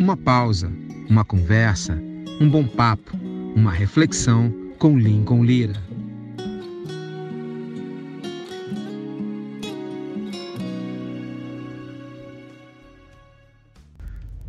Uma pausa, uma conversa, um bom papo, uma reflexão com Lincoln Lira.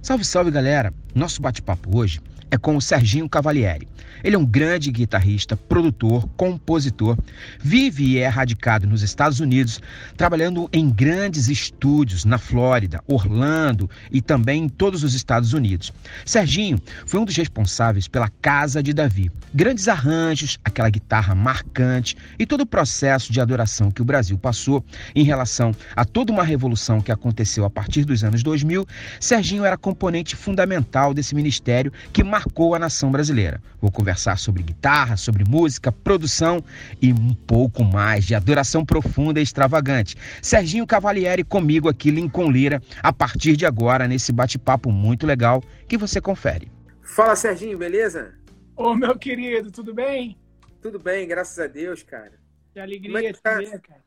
Salve, salve galera! Nosso bate-papo hoje é com o Serginho Cavalieri. Ele é um grande guitarrista, produtor, compositor, vive e é radicado nos Estados Unidos, trabalhando em grandes estúdios na Flórida, Orlando e também em todos os Estados Unidos. Serginho foi um dos responsáveis pela Casa de Davi. Grandes arranjos, aquela guitarra marcante e todo o processo de adoração que o Brasil passou em relação a toda uma revolução que aconteceu a partir dos anos 2000, Serginho era componente fundamental desse ministério que marcou a nação brasileira. Vou conversar sobre guitarra, sobre música, produção e um pouco mais de adoração profunda e extravagante. Serginho Cavalieri comigo aqui, Lincoln Lira, a partir de agora, nesse bate-papo muito legal que você confere. Fala, Serginho, beleza? Ô, meu querido, tudo bem? Tudo bem, graças a Deus, cara. Que alegria é que tá? ver, cara.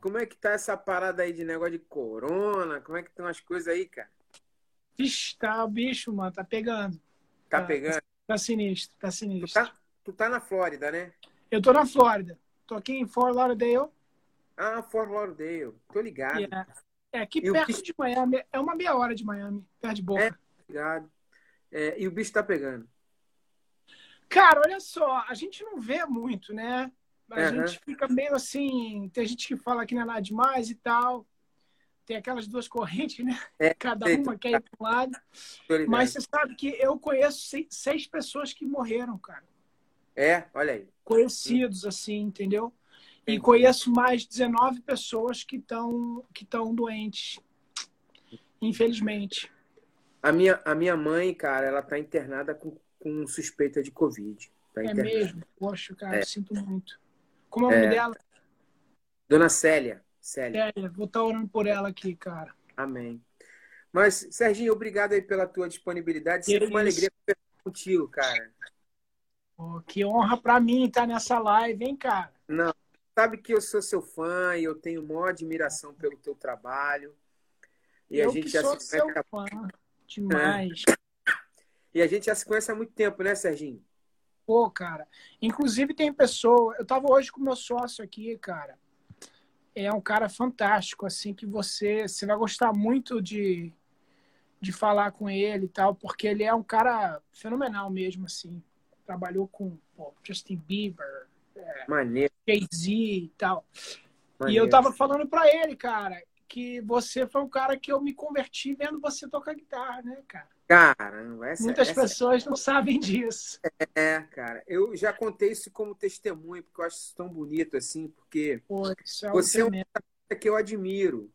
Como é que tá essa parada aí de negócio de corona? Como é que estão as coisas aí, cara? Vixe, tá o bicho, mano, tá pegando. Tá, tá pegando? Tá sinistro, tá sinistro. Tu tá, tu tá na Flórida, né? Eu tô na Flórida. Tô aqui em Fort Lauderdale. Ah, Fort Lauderdale. Tô ligado. Yeah. É aqui e perto de Miami. É uma meia hora de Miami, perto de Boca. É, ligado. É, e o bicho tá pegando. Cara, olha só, a gente não vê muito, né? A uhum. gente fica meio assim. Tem gente que fala que não é nada demais e tal tem aquelas duas correntes, né? É, Cada uma quer ir para um lado. Mas você sabe que eu conheço seis, seis, pessoas que morreram, cara. É, olha aí. Conhecidos, assim, entendeu? E conheço mais 19 pessoas que estão que doentes. Infelizmente. A minha, a minha mãe, cara, ela tá internada com, com suspeita de Covid. Tá é mesmo? Poxa, cara, é. sinto muito. Como é o nome é. dela? Dona Célia. Célia. Célia, vou estar tá orando por ela aqui, cara. Amém. Mas, Serginho, obrigado aí pela tua disponibilidade. Sempre uma alegria conversar contigo, cara. Oh, que honra para mim estar nessa live, hein, cara? Não, sabe que eu sou seu fã e eu tenho maior admiração pelo teu trabalho. E eu a gente já sou se seu fã. Demais. E a gente já se conhece há muito tempo, né, Serginho? Pô, cara. Inclusive tem pessoa. Eu tava hoje com meu sócio aqui, cara é um cara fantástico, assim, que você, você vai gostar muito de, de falar com ele e tal, porque ele é um cara fenomenal mesmo, assim. Trabalhou com pô, Justin Bieber, é, Jay-Z e tal. Maneiro. E eu tava falando para ele, cara, que você foi um cara que eu me converti vendo você tocar guitarra, né, cara? Caramba, essa, Muitas essa... pessoas não sabem disso. É, cara, eu já contei isso como testemunho, porque eu acho isso tão bonito assim, porque é você é um cara que eu admiro.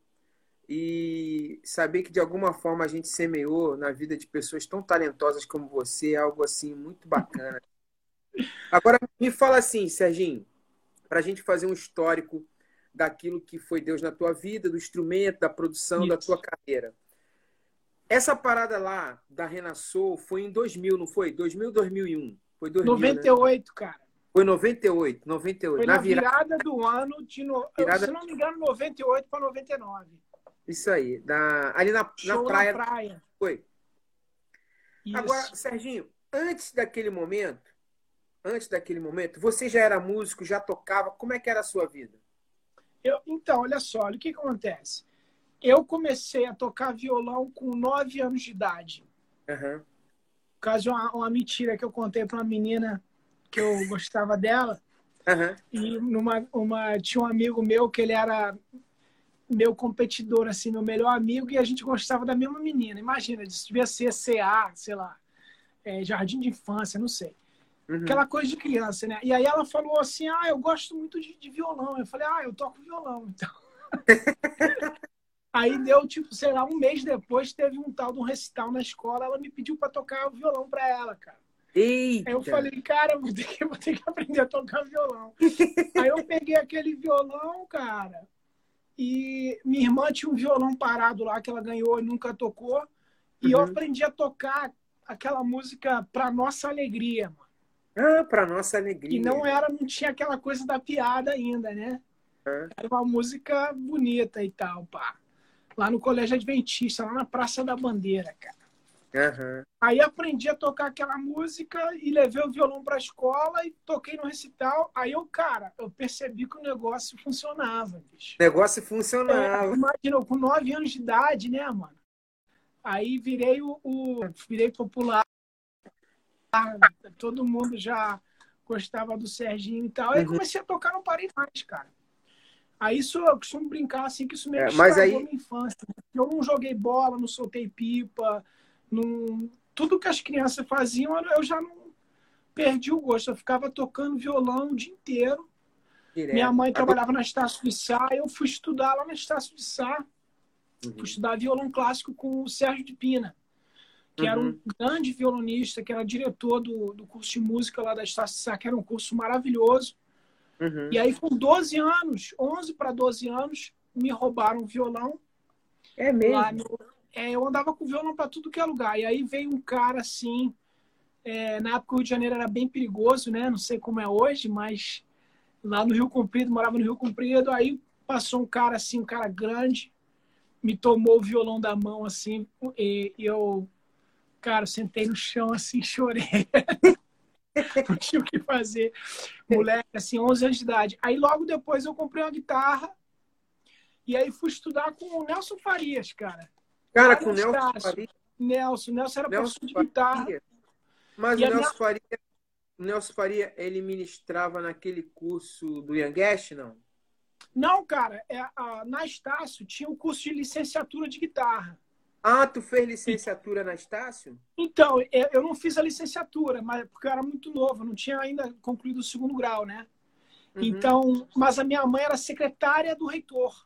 E saber que de alguma forma a gente semeou na vida de pessoas tão talentosas como você é algo assim muito bacana. Agora me fala assim, Serginho, para a gente fazer um histórico daquilo que foi Deus na tua vida, do instrumento, da produção, isso. da tua carreira. Essa parada lá da Renasceu foi em 2000, não foi? 2000, 2001. Foi 2000, 98, né? cara. Foi 98, 98. Foi na, na virada, virada, do ano de, no... virada... se não me engano, 98 para 99. Isso aí, da... ali na, na praia. Na praia. Foi. Isso. Agora, Serginho, antes daquele momento, antes daquele momento, você já era músico, já tocava, como é que era a sua vida? Eu, então, olha só, olha o que, que acontece eu comecei a tocar violão com nove anos de idade. Uhum. Por causa de uma, uma mentira que eu contei para uma menina que eu gostava dela. Uhum. E numa, uma, tinha um amigo meu que ele era meu competidor, assim, meu melhor amigo, e a gente gostava da mesma menina. Imagina, isso devia ser CA, sei lá, é, jardim de infância, não sei. Uhum. Aquela coisa de criança, né? E aí ela falou assim: Ah, eu gosto muito de, de violão. Eu falei: Ah, eu toco violão, então. Aí deu, tipo, sei lá, um mês depois teve um tal de um recital na escola, ela me pediu para tocar violão para ela, cara. Eita. Aí eu falei, cara, vou ter, que, vou ter que aprender a tocar violão. Aí eu peguei aquele violão, cara, e minha irmã tinha um violão parado lá que ela ganhou e nunca tocou. E uhum. eu aprendi a tocar aquela música Pra Nossa Alegria, mano. Ah, Pra Nossa Alegria. E não era, não tinha aquela coisa da piada ainda, né? Uhum. Era uma música bonita e tal, pá lá no Colégio Adventista, lá na Praça da Bandeira, cara. Uhum. Aí aprendi a tocar aquela música e levei o violão para a escola e toquei no recital. Aí eu, cara, eu percebi que o negócio funcionava, bicho. O negócio funcionava. É, imagina, com nove anos de idade, né, mano? Aí virei o, o virei popular. Todo mundo já gostava do Serginho e tal. Aí uhum. comecei a tocar, não parei mais, cara. Aí isso eu costumo brincar assim que isso meio é, mas aí... minha infância. Eu não joguei bola, não soltei pipa, não... tudo que as crianças faziam eu já não perdi o gosto. Eu ficava tocando violão o dia inteiro. Direto. Minha mãe trabalhava na Estácio de Sá, eu fui estudar lá na Estácio de Sá. Uhum. Fui estudar violão clássico com o Sérgio de Pina, que uhum. era um uhum. grande violonista, que era diretor do, do curso de música lá da Estácio de Sá, que era um curso maravilhoso. Uhum. E aí, com 12 anos, 11 para 12 anos, me roubaram o violão. É mesmo? No... É, eu andava com violão para tudo que é lugar. E aí veio um cara assim. É, na época o Rio de Janeiro era bem perigoso, né? Não sei como é hoje, mas lá no Rio Comprido, morava no Rio Comprido. Aí passou um cara assim, um cara grande, me tomou o violão da mão assim, e, e eu, cara, sentei no chão assim, chorei. não tinha o que fazer. Moleque, assim, 11 anos de idade. Aí logo depois eu comprei uma guitarra e aí fui estudar com o Nelson Farias, cara. Cara, com o Nelson Farias? Nelson. Nelson era Nelson professor de guitarra. Mas e o Nelson minha... Faria, o Nelson Faria, ele ministrava naquele curso do Yanguest, não? Não, cara. É, a, na Estácio tinha um curso de licenciatura de guitarra. Ah, tu fez licenciatura na Estácio? Então, eu não fiz a licenciatura, mas porque eu era muito novo, não tinha ainda concluído o segundo grau, né? Uhum. Então, mas a minha mãe era secretária do reitor.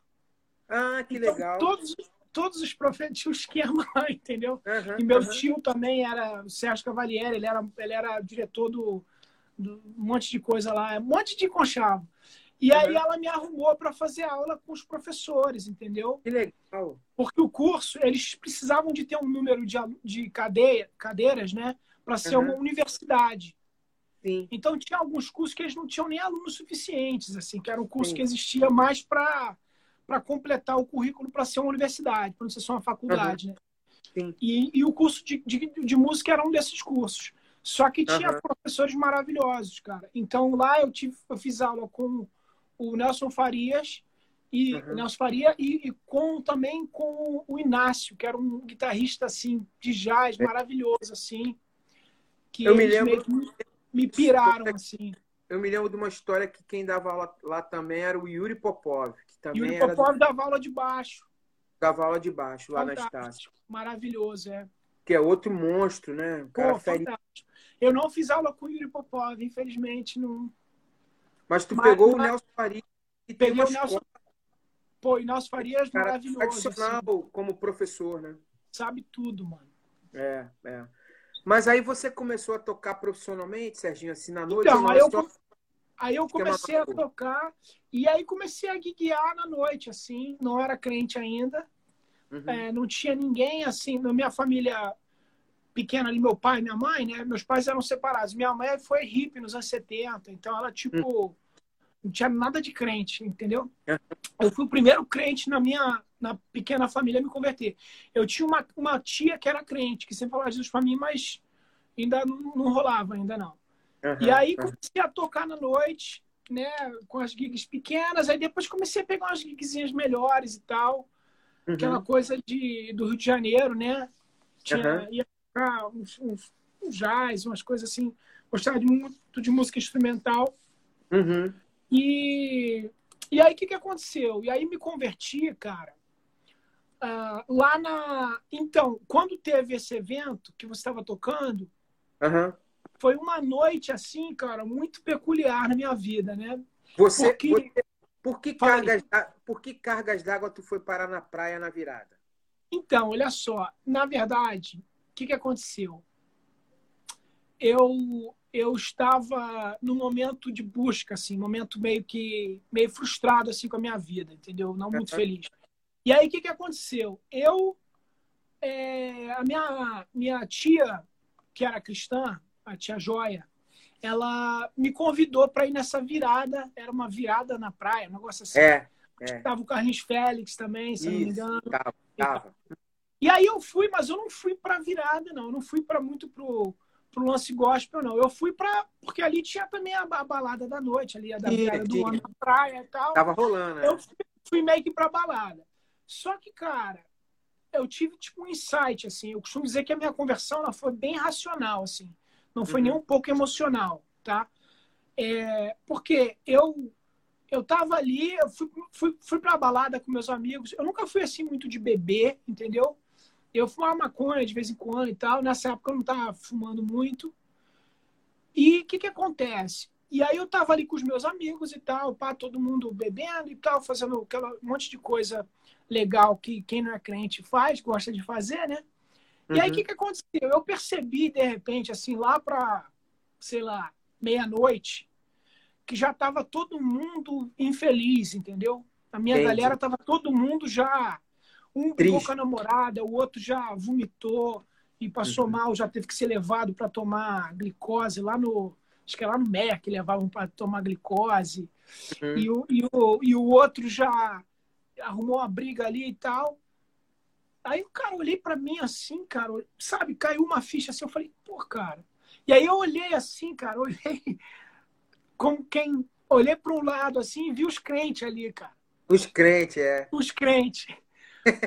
Ah, que então, legal. Todos, todos os profetas tinham esquema lá, entendeu? Uhum, e meu uhum. tio também era o Sérgio Cavalieri, ele era, ele era diretor do, do um monte de coisa lá, um monte de conchavo. E uhum. aí ela me arrumou para fazer aula com os professores, entendeu? Que legal. Porque o curso, eles precisavam de ter um número de, de cadeia, cadeiras, né? Para ser uhum. uma universidade. Sim. Então tinha alguns cursos que eles não tinham nem alunos suficientes, assim, que era um curso Sim. que existia mais para para completar o currículo para ser uma universidade, para não ser só uma faculdade, uhum. né? Sim. E, e o curso de, de, de, música era um desses cursos. Só que tinha professores maravilhosos, cara. Então lá eu tive, eu fiz aula com o Nelson Farias e uhum. Nelson Faria e, e, com também com o Inácio, que era um guitarrista assim de jazz maravilhoso assim, que eu me lembro me, me piraram assim. Eu me lembro de uma história que quem dava aula lá também era o Yuri Popov, que também Yuri era Popov dava aula de baixo. Dava aula de baixo lá Fantástico. na Estácio. Maravilhoso, é. Que é outro monstro, né? cara Pô, fantástico. Eu não fiz aula com o Yuri Popov, infelizmente não mas tu mas, pegou o Nelson Farias e Peguei o Nelson. Pô, e Nelson Farias cara, maravilhoso. Tradicional assim. como professor, né? Sabe tudo, mano. É, é. Mas aí você começou a tocar profissionalmente, Serginho, assim, na noite? Então, aí eu, aí eu comecei a tocar e aí comecei a guiar na noite, assim. Não era crente ainda. Uhum. É, não tinha ninguém, assim, na minha família pequena ali, meu pai e minha mãe, né? Meus pais eram separados. Minha mãe foi hippie nos anos 70, então ela, tipo, hum. Não tinha nada de crente, entendeu? É. Eu fui o primeiro crente na minha na pequena família a me converter. Eu tinha uma, uma tia que era crente, que sempre falava Jesus para mim, mas ainda não, não rolava, ainda não. Uhum, e aí comecei a tocar na noite, né, com as gigs pequenas, aí depois comecei a pegar umas gigzinhas melhores e tal. Uhum. Aquela coisa de, do Rio de Janeiro, né? Tinha, ia tocar uns, uns, uns jazz, umas coisas assim. Gostava de muito de música instrumental. Uhum. E, e aí, o que, que aconteceu? E aí me converti, cara, uh, lá na... Então, quando teve esse evento que você estava tocando, uhum. foi uma noite, assim, cara, muito peculiar na minha vida, né? Você... Porque... você... Por que, cargas, por que cargas d'água tu foi parar na praia na virada? Então, olha só, na verdade, o que, que aconteceu? Eu, eu estava num momento de busca, assim, momento meio que meio frustrado assim com a minha vida, entendeu? Não muito feliz. E aí o que, que aconteceu? Eu, é, a minha minha tia que era cristã, a tia Joia, ela me convidou para ir nessa virada. Era uma virada na praia, um negócio assim. É. é. Tava o Carlinhos Félix também, se Isso, não me engano. Tava, tava. E aí eu fui, mas eu não fui para virar nada, não. Eu não fui para muito pro, pro lance gospel, não. Eu fui para Porque ali tinha também a, a, balada da noite, ali, a da sim, do ano na praia e tal. Tava rolando, né? Eu fui, fui meio que pra balada. Só que, cara, eu tive tipo um insight, assim. Eu costumo dizer que a minha conversão ela foi bem racional, assim. Não foi uhum. nem um pouco emocional, tá? É, porque eu eu tava ali, eu fui, fui, fui pra balada com meus amigos. Eu nunca fui assim muito de beber, entendeu? Eu fumava maconha de vez em quando e tal. Nessa época eu não tava fumando muito. E o que que acontece? E aí eu tava ali com os meus amigos e tal, pá, todo mundo bebendo e tal, fazendo aquela um monte de coisa legal que quem não é crente faz, gosta de fazer, né? E aí o uhum. que que aconteceu? Eu percebi de repente assim lá para, sei lá, meia-noite, que já tava todo mundo infeliz, entendeu? A minha Entendi. galera tava todo mundo já um Triste. com a namorada, o outro já vomitou e passou uhum. mal, já teve que ser levado para tomar glicose lá no. Acho que é lá no MEC, levavam para tomar glicose. Uhum. E, o, e, o, e o outro já arrumou uma briga ali e tal. Aí o cara olhei para mim assim, cara, sabe, caiu uma ficha assim, eu falei, pô, cara. E aí eu olhei assim, cara, olhei como quem olhei para um lado assim e vi os crentes ali, cara. Os crentes, é. Os crentes.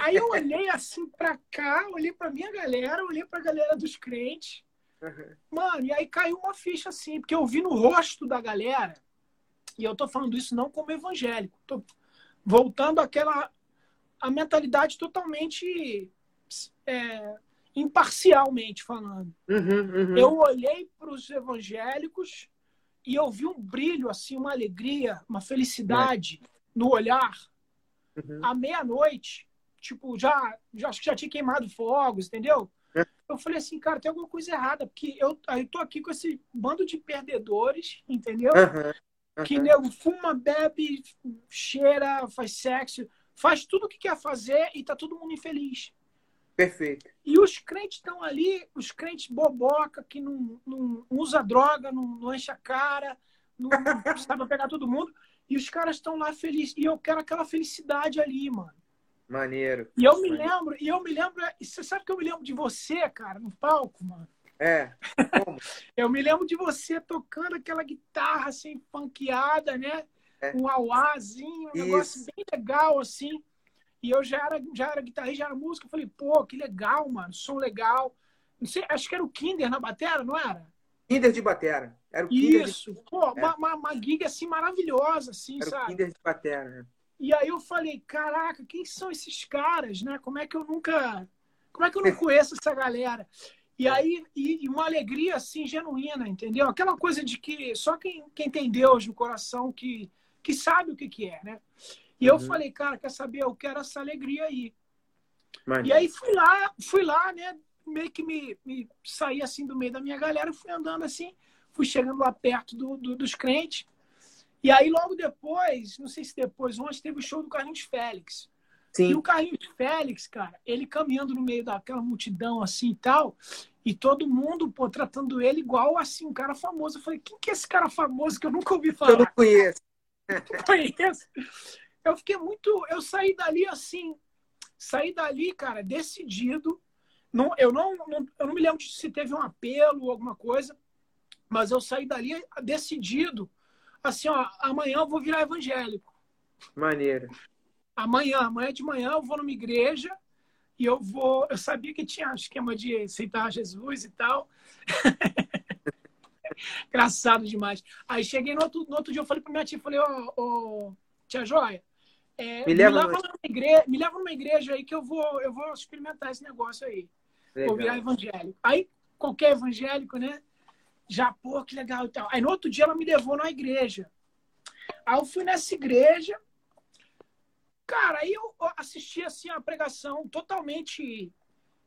Aí eu olhei assim pra cá, olhei pra minha galera, olhei pra galera dos crentes. Uhum. Mano, e aí caiu uma ficha assim, porque eu vi no rosto da galera, e eu tô falando isso não como evangélico, tô voltando àquela a mentalidade totalmente é, imparcialmente falando. Uhum, uhum. Eu olhei para os evangélicos e eu vi um brilho, assim, uma alegria, uma felicidade é. no olhar. Uhum. À meia-noite, tipo, já, já acho que já tinha queimado fogos, entendeu? É. Eu falei assim, cara, tem alguma coisa errada, porque eu, eu tô aqui com esse bando de perdedores, entendeu? Uhum. Uhum. Que nego fuma, bebe, cheira, faz sexo, faz tudo o que quer fazer e tá todo mundo infeliz. Perfeito. E os crentes estão ali, os crentes boboca, que não, não usa droga, não, não enche a cara, não, não sabe pegar todo mundo. E os caras estão lá felizes. E eu quero aquela felicidade ali, mano. Maneiro. E eu me lembro, e eu me lembro, você sabe que eu me lembro de você, cara, no palco, mano. É. Como? eu me lembro de você tocando aquela guitarra assim, funkeada, né? É. Um auazinho, um Isso. negócio bem legal, assim. E eu já era, já era guitarrista, já era músico. Eu falei, pô, que legal, mano, som legal. Não sei, acho que era o Kinder na batera, não era? Kinder de batera. Era o Kinder Isso. De... Pô, é. uma, uma, uma gig assim maravilhosa, assim, era sabe? O Kinder de batera, né? E aí eu falei, caraca, quem são esses caras, né? Como é que eu nunca. Como é que eu não conheço essa galera? E aí, e, e uma alegria assim, genuína, entendeu? Aquela coisa de que só quem, quem tem Deus no coração que, que sabe o que, que é, né? E uhum. eu falei, cara, quer saber? Eu quero essa alegria aí. E aí fui lá, fui lá, né? Meio que me, me saí assim do meio da minha galera, fui andando assim, fui chegando lá perto do, do dos crentes. E aí, logo depois, não sei se depois, ontem teve o show do Carlinhos Félix. Sim. E o Carlinhos Félix, cara, ele caminhando no meio daquela multidão assim e tal, e todo mundo, pô, tratando ele igual assim, um cara famoso. Eu falei, quem que é esse cara famoso que eu nunca ouvi falar? Eu não conheço. não conheço. Eu fiquei muito. Eu saí dali assim, saí dali, cara, decidido. Não, eu, não, não, eu não me lembro se teve um apelo ou alguma coisa, mas eu saí dali decidido assim, ó, amanhã eu vou virar evangélico. Maneiro. Amanhã, amanhã de manhã eu vou numa igreja e eu vou. Eu sabia que tinha esquema de aceitar Jesus e tal. Engraçado demais. Aí cheguei no outro, no outro dia, eu falei pra minha tia, falei, ô, oh, oh, tia Joia, é, me, leva me, leva numa igreja, me leva numa igreja aí que eu vou, eu vou experimentar esse negócio aí. Legal. Vou virar evangélico. Aí, qualquer evangélico, né? Já, pô, que legal e tal. Aí no outro dia ela me levou na igreja. Aí eu fui nessa igreja. Cara, aí eu assisti assim a pregação totalmente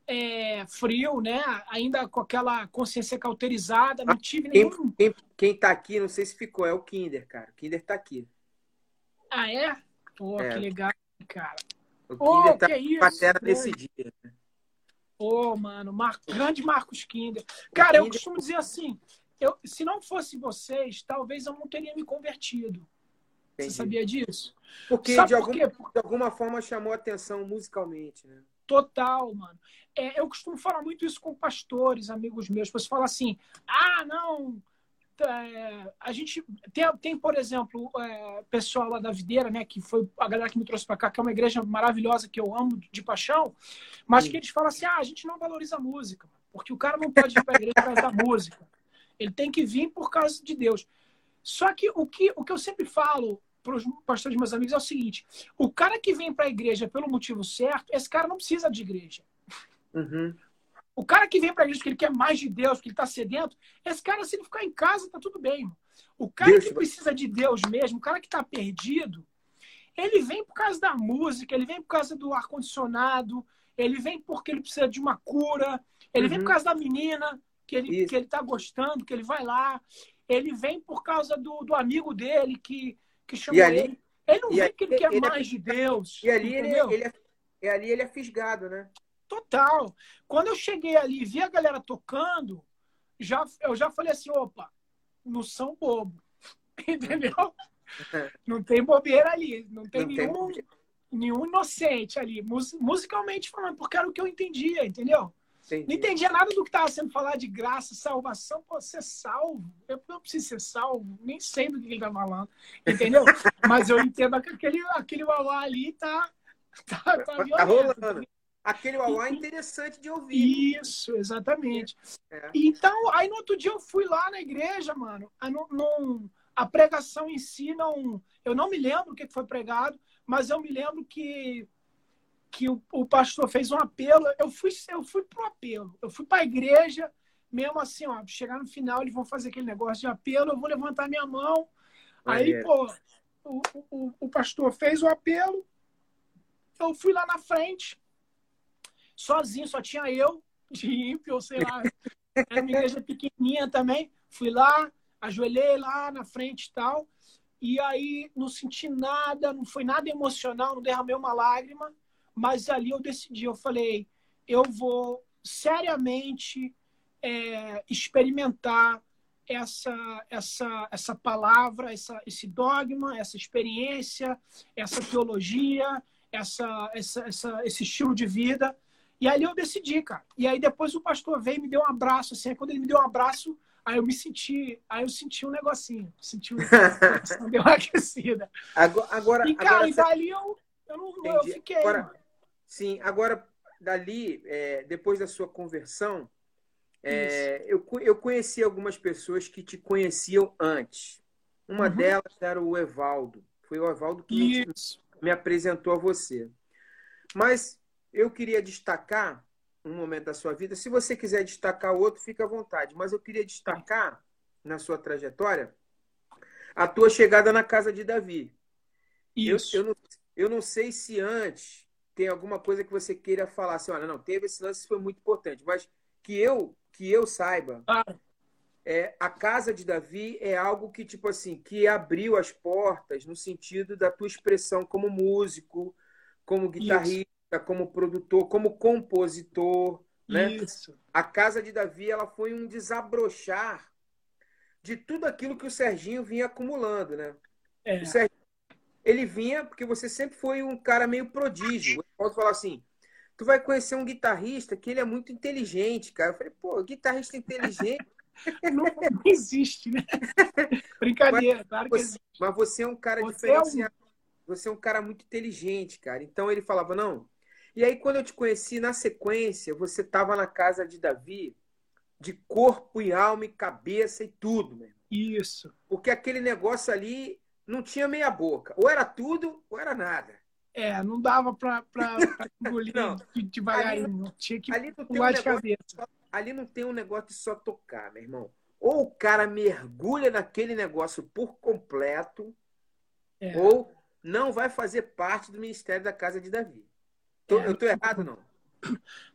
é, frio, né? Ainda com aquela consciência cauterizada, não tive nenhum. Quem, quem tá aqui, não sei se ficou, é o Kinder, cara. O Kinder tá aqui. Ah, é? Pô, é. que legal, cara. O Kinder oh, tá que é isso, desse dia. Né? Pô, mano, Mar... grande Marcos Kinder. Cara, eu costumo dizer assim, eu, se não fosse vocês, talvez eu não teria me convertido. Entendi. Você sabia disso? Porque de, algum, de alguma forma chamou atenção musicalmente, né? Total, mano. É, eu costumo falar muito isso com pastores, amigos meus. Você fala assim: ah, não, é, a gente tem, tem por exemplo, é, pessoal lá da Videira, né, que foi a galera que me trouxe para cá, que é uma igreja maravilhosa que eu amo de paixão, mas Sim. que eles falam assim: ah, a gente não valoriza a música, porque o cara não pode ir para a igreja por causa da música. Ele tem que vir por causa de Deus. Só que o que, o que eu sempre falo para os pastores meus amigos é o seguinte: o cara que vem para a igreja pelo motivo certo, esse cara não precisa de igreja. Uhum. O cara que vem para a igreja porque ele quer mais de Deus, porque ele está sedento, esse cara, se ele ficar em casa, tá tudo bem. O cara Deus que precisa de Deus mesmo, o cara que está perdido, ele vem por causa da música, ele vem por causa do ar-condicionado, ele vem porque ele precisa de uma cura, ele uhum. vem por uhum. causa da menina que ele, que ele tá gostando, que ele vai lá, ele vem por causa do, do amigo dele que, que chamou ali, ele. Ele não vem porque ele, quer ele é mais é, de Deus. E ali ele, é, ele, é, ali ele é fisgado, né? Total. Quando eu cheguei ali e vi a galera tocando, já, eu já falei assim, opa, não são bobo. Entendeu? não tem bobeira ali. Não tem, não nenhum, tem nenhum inocente ali, musicalmente falando, porque era o que eu entendia, entendeu? Entendi. Não entendia nada do que estava sendo falado de graça, salvação. Pô, ser salvo. Eu não preciso ser salvo, nem sei do que ele está falando. Entendeu? Mas eu entendo que aquele, aquele uauá ali tá, tá, tá, tá rolando aquele uauá é interessante de ouvir. Isso, exatamente. É. Então, aí no outro dia eu fui lá na igreja, mano. Não, não, a pregação em si não. Eu não me lembro o que foi pregado, mas eu me lembro que, que o, o pastor fez um apelo. Eu fui, eu fui pro apelo. Eu fui para a igreja, mesmo assim, ó, chegar no final, eles vão fazer aquele negócio de apelo, eu vou levantar minha mão. Aí, pô, o, o, o pastor fez o apelo, eu fui lá na frente, sozinho, só tinha eu de ímpio, sei lá. Era uma igreja pequenininha também. Fui lá, ajoelhei lá na frente e tal. E aí não senti nada, não foi nada emocional, não derramei uma lágrima. Mas ali eu decidi, eu falei, eu vou seriamente é, experimentar essa, essa, essa palavra, essa, esse dogma, essa experiência, essa teologia, essa, essa, essa, esse estilo de vida. E aí eu decidi, cara. E aí depois o pastor veio e me deu um abraço, assim. Aí quando ele me deu um abraço, aí eu me senti, aí eu senti um negocinho. Senti um, deu uma aquecida. Agora, agora, e, cara, agora, e dali eu, eu, não, eu fiquei. Agora, sim, agora, dali, é, depois da sua conversão, é, eu, eu conheci algumas pessoas que te conheciam antes. Uma uhum. delas era o Evaldo. Foi o Evaldo que me, me apresentou a você. Mas eu queria destacar um momento da sua vida. Se você quiser destacar outro, fica à vontade. Mas eu queria destacar na sua trajetória a tua chegada na casa de Davi. Isso. Eu, eu, não, eu não sei se antes tem alguma coisa que você queira falar assim, olha, não, teve esse lance, foi muito importante, mas que eu que eu saiba, ah. é, a casa de Davi é algo que tipo assim, que abriu as portas no sentido da tua expressão como músico, como guitarrista, como produtor, como compositor. Né? Isso. A Casa de Davi ela foi um desabrochar de tudo aquilo que o Serginho vinha acumulando. Né? É. O Serginho, ele vinha porque você sempre foi um cara meio prodígio. Eu posso falar assim, tu vai conhecer um guitarrista que ele é muito inteligente, cara. Eu falei, pô, guitarrista inteligente... não, não existe, né? Brincadeira, mas, claro que você, existe. Mas você é um cara você diferenciado. É um... Você é um cara muito inteligente, cara. Então ele falava, não, e aí, quando eu te conheci, na sequência, você estava na casa de Davi, de corpo e alma e cabeça e tudo, meu. Isso. Porque aquele negócio ali não tinha meia boca. Ou era tudo, ou era nada. É, não dava para engolir não. devagarinho. Ali, tinha que ali não tem um de cabeça. ali não tem um negócio de só tocar, meu irmão. Ou o cara mergulha naquele negócio por completo, é. ou não vai fazer parte do ministério da casa de Davi. Tô, é, eu estou errado, não?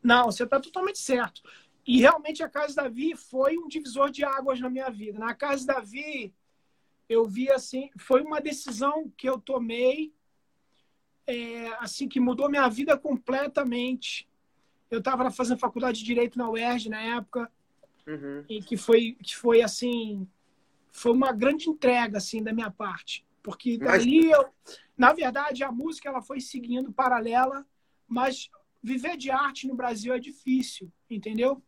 Não, você está totalmente certo. E realmente a Casa Davi foi um divisor de águas na minha vida. Na Casa Davi, eu vi assim, foi uma decisão que eu tomei, é, assim, que mudou minha vida completamente. Eu estava fazendo faculdade de Direito na UERJ na época, uhum. e que foi, que foi assim, foi uma grande entrega, assim, da minha parte. Porque dali eu, na verdade, a música ela foi seguindo paralela mas viver de arte no Brasil é difícil, entendeu?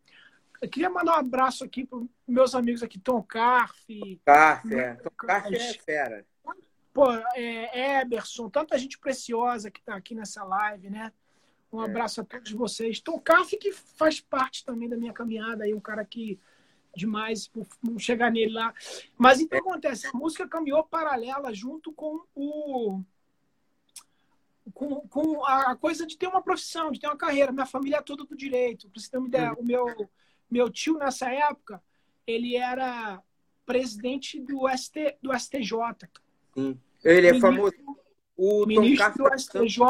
Eu queria mandar um abraço aqui para meus amigos aqui, Tom Carf. Carf, é. Tom Carf é fera. Pô, é, Eberson, tanta gente preciosa que está aqui nessa live, né? Um é. abraço a todos vocês. Tom Carf, que faz parte também da minha caminhada aí, um cara que demais por chegar nele lá. Mas então é. acontece, a música caminhou paralela junto com o com, com a coisa de ter uma profissão, de ter uma carreira. Minha família é toda do direito. Para você ter uma ideia, o meu meu tio, nessa época, ele era presidente do, ST, do STJ. Sim. Ele é ministro, famoso. O ministro do STJ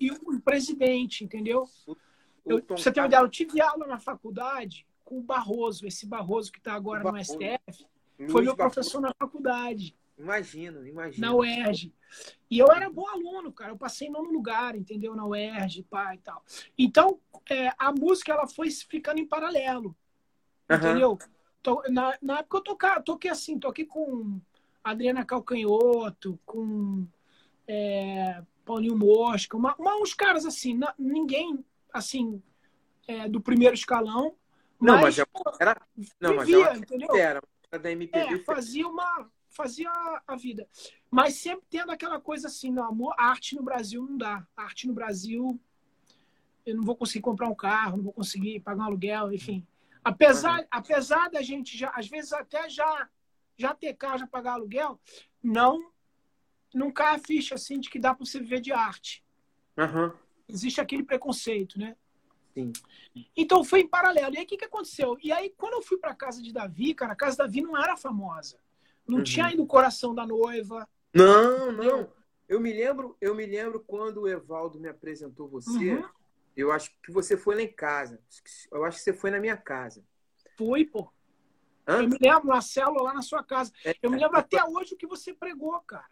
e, e, o presidente, entendeu? O, o eu, você tem uma ideia, eu tive aula na faculdade com o Barroso, esse Barroso que está agora no STF, Luiz foi meu professor Barroso. na faculdade. Imagino, imagino. Na UERJ. E eu era bom aluno, cara. Eu passei em nono lugar, entendeu? Na UERJ, pá e tal. Então, é, a música ela foi ficando em paralelo. Uhum. Entendeu? Na, na época eu toquei, toquei assim, toquei com Adriana Calcanhoto, com é, Paulinho Mosca, uma, uma, uns caras assim, na, ninguém assim é, do primeiro escalão. Não, mas, mas era, não, vivia, mas entendeu? Era, da MPB. É, fazia uma fazia a vida. Mas sempre tendo aquela coisa assim, não, amor, arte no Brasil não dá. arte no Brasil eu não vou conseguir comprar um carro, não vou conseguir pagar um aluguel, enfim. Apesar, uhum. apesar da gente já, às vezes até já, já ter carro, já pagar aluguel, não, não cai a ficha assim de que dá para você viver de arte. Uhum. Existe aquele preconceito, né? Sim. Então foi em paralelo. E aí o que, que aconteceu? E aí, quando eu fui para casa de Davi, cara, a casa de Davi não era famosa. Não uhum. tinha ainda o coração da noiva. Não, não. Eu me lembro, eu me lembro quando o Evaldo me apresentou você. Uhum. Eu acho que você foi lá em casa. Eu acho que você foi na minha casa. Fui, pô. Hã? Eu me lembro na célula lá na sua casa. É, eu me lembro é, até hoje o que você pregou, cara.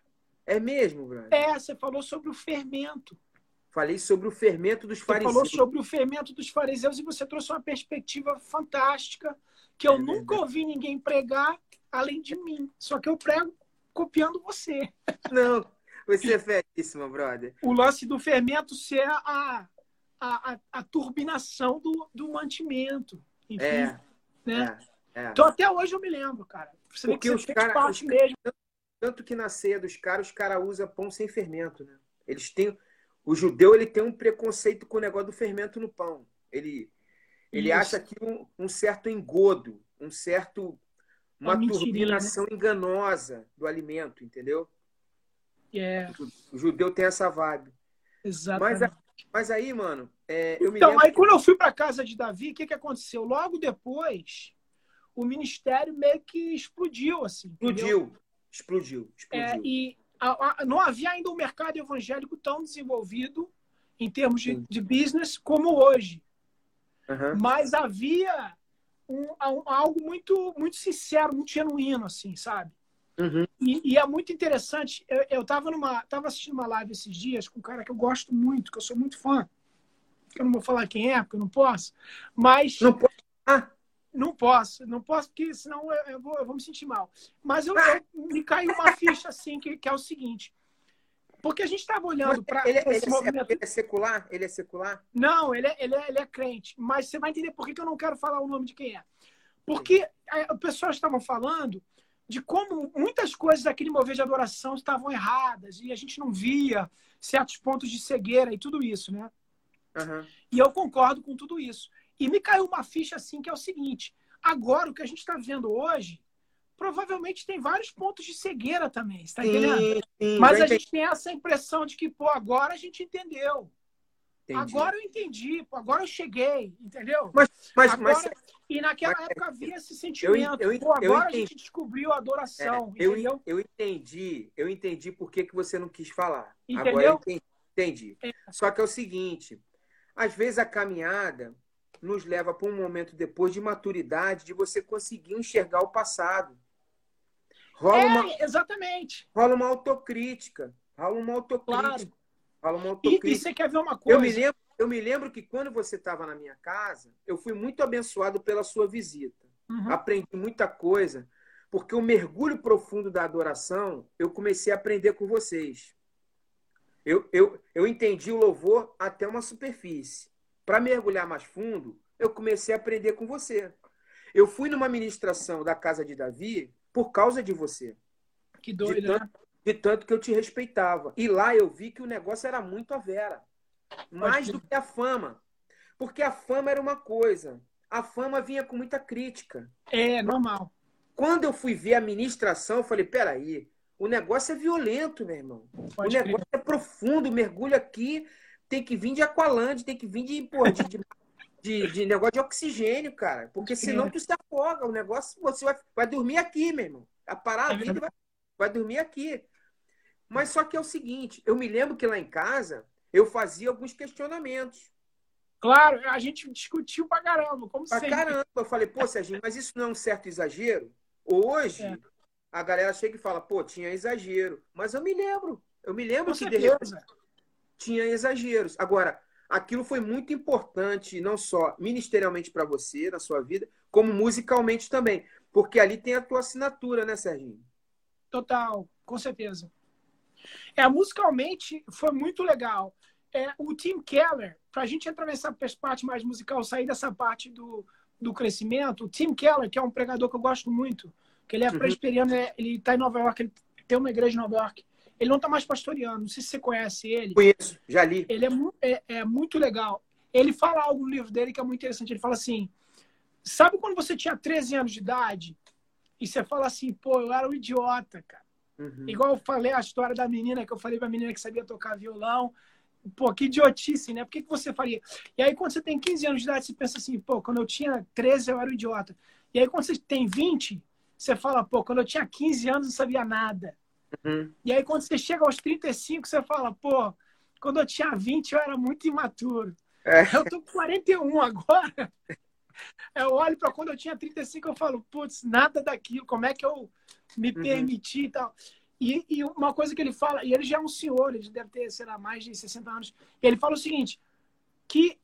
É mesmo, brother? É, você falou sobre o fermento. Falei sobre o fermento dos fariseus. Você falou sobre o fermento dos fariseus e você trouxe uma perspectiva fantástica que eu é nunca ouvi ninguém pregar além de mim. Só que eu prego copiando você. Não, você é feríssimo, brother. O lance do fermento ser a, a, a, a turbinação do, do mantimento. Enfim, é, né? É, é. Então até hoje eu me lembro, cara. Você Porque que os caras. Mesmo. Tanto que na ceia dos caras, os caras usam pão sem fermento, né? Eles têm. O judeu ele tem um preconceito com o negócio do fermento no pão. Ele, ele acha que um, um certo engodo, um certo. Uma, uma turbinação né? enganosa do alimento, entendeu? É. O, judeu tem essa vibe. Exatamente. Mas mas aí, mano, é, então, aí quando eu fui para casa de Davi, o que, que aconteceu? Logo depois, o ministério meio que explodiu, assim. Explodiu, entendeu? explodiu, explodiu. É, e a, a, não havia ainda um mercado evangélico tão desenvolvido em termos de, de business como hoje. Uhum. Mas havia um, um, algo muito, muito sincero, muito genuíno, assim, sabe? Uhum. E, e, é muito interessante. Eu estava numa, tava assistindo uma live esses dias com um cara que eu gosto muito, que eu sou muito fã. Eu não vou falar quem é, porque eu não posso. Mas. Não posso. Ah. Não posso, não posso, porque senão eu, eu, vou, eu vou me sentir mal. Mas eu, eu, me caiu uma ficha assim, que, que é o seguinte. Porque a gente estava olhando para ele, esse ele, movimento. Ele é secular? Ele é secular? Não, ele é, ele é, ele é crente. Mas você vai entender por que, que eu não quero falar o nome de quem é. Porque o pessoal estava falando de como muitas coisas daquele mover de adoração estavam erradas e a gente não via certos pontos de cegueira e tudo isso, né? Uhum. E eu concordo com tudo isso. E me caiu uma ficha assim que é o seguinte: agora o que a gente está vendo hoje provavelmente tem vários pontos de cegueira também, está entendendo? Sim, Mas a gente tem essa impressão de que, pô, agora a gente entendeu. Entendi. Agora eu entendi, agora eu cheguei, entendeu? Mas, mas, agora, mas e naquela mas, época havia esse sentimento. Eu, eu, Pô, agora a gente descobriu a adoração, é, eu, eu, entendi, eu entendi por que, que você não quis falar. Entendeu? Agora eu entendi. entendi. É. Só que é o seguinte, às vezes a caminhada nos leva para um momento depois de maturidade de você conseguir enxergar o passado. Rola é, uma, exatamente. Rola uma autocrítica. Rola uma autocrítica. Claro. Rola uma autocrítica. E, e você quer ver uma coisa? Eu me lembro eu me lembro que quando você estava na minha casa, eu fui muito abençoado pela sua visita. Uhum. Aprendi muita coisa, porque o mergulho profundo da adoração eu comecei a aprender com vocês. Eu, eu, eu entendi o louvor até uma superfície. para mergulhar mais fundo, eu comecei a aprender com você. Eu fui numa ministração da casa de Davi por causa de você. Que doido, de tanto, né? De tanto que eu te respeitava. E lá eu vi que o negócio era muito a vera. Mais do que a fama. Porque a fama era uma coisa. A fama vinha com muita crítica. É, normal. Quando eu fui ver a ministração, eu falei: peraí, o negócio é violento, meu irmão. Pode o negócio crer. é profundo. Mergulho aqui tem que vir de Aqualande, tem que vir de, pô, de, de, de, de, negócio de oxigênio, cara. Porque senão tu se afoga. O negócio, você vai, vai dormir aqui, meu irmão. A parar a vida vai, vai dormir aqui. Mas só que é o seguinte: eu me lembro que lá em casa eu fazia alguns questionamentos. Claro, a gente discutiu pra caramba, como pra sempre. caramba. Eu falei, pô, Serginho, mas isso não é um certo exagero? Hoje, é. a galera chega e fala, pô, tinha exagero. Mas eu me lembro. Eu me lembro Com que certeza. tinha exageros. Agora, aquilo foi muito importante, não só ministerialmente para você, na sua vida, como musicalmente também. Porque ali tem a tua assinatura, né, Serginho? Total, com certeza. É, musicalmente foi muito legal. É, o Tim Keller, para a gente entrar nessa parte mais musical, sair dessa parte do, do crescimento, o Tim Keller, que é um pregador que eu gosto muito, que ele é presbiteriano, uhum. ele está em Nova York, ele tem uma igreja em Nova York. Ele não está mais pastoreando, não sei se você conhece ele. Conheço, já li. Ele é, é, é muito legal. Ele fala algo no livro dele que é muito interessante. Ele fala assim: sabe quando você tinha 13 anos de idade e você fala assim, pô, eu era um idiota, cara. Uhum. Igual eu falei a história da menina, que eu falei pra menina que sabia tocar violão. Pô, que idiotice, né? Por que, que você faria? E aí, quando você tem 15 anos de idade, você pensa assim, pô, quando eu tinha 13, eu era um idiota. E aí, quando você tem 20, você fala, pô, quando eu tinha 15 anos, eu não sabia nada. Uhum. E aí, quando você chega aos 35, você fala, pô, quando eu tinha 20, eu era muito imaturo. É. Eu tô com 41 agora. Eu olho para quando eu tinha 35, eu falo, putz, nada daquilo, como é que eu me Uhum. permiti e tal. E, e uma coisa que ele fala, e ele já é um senhor, ele deve ter, sei lá, mais de 60 anos, e ele fala o seguinte, que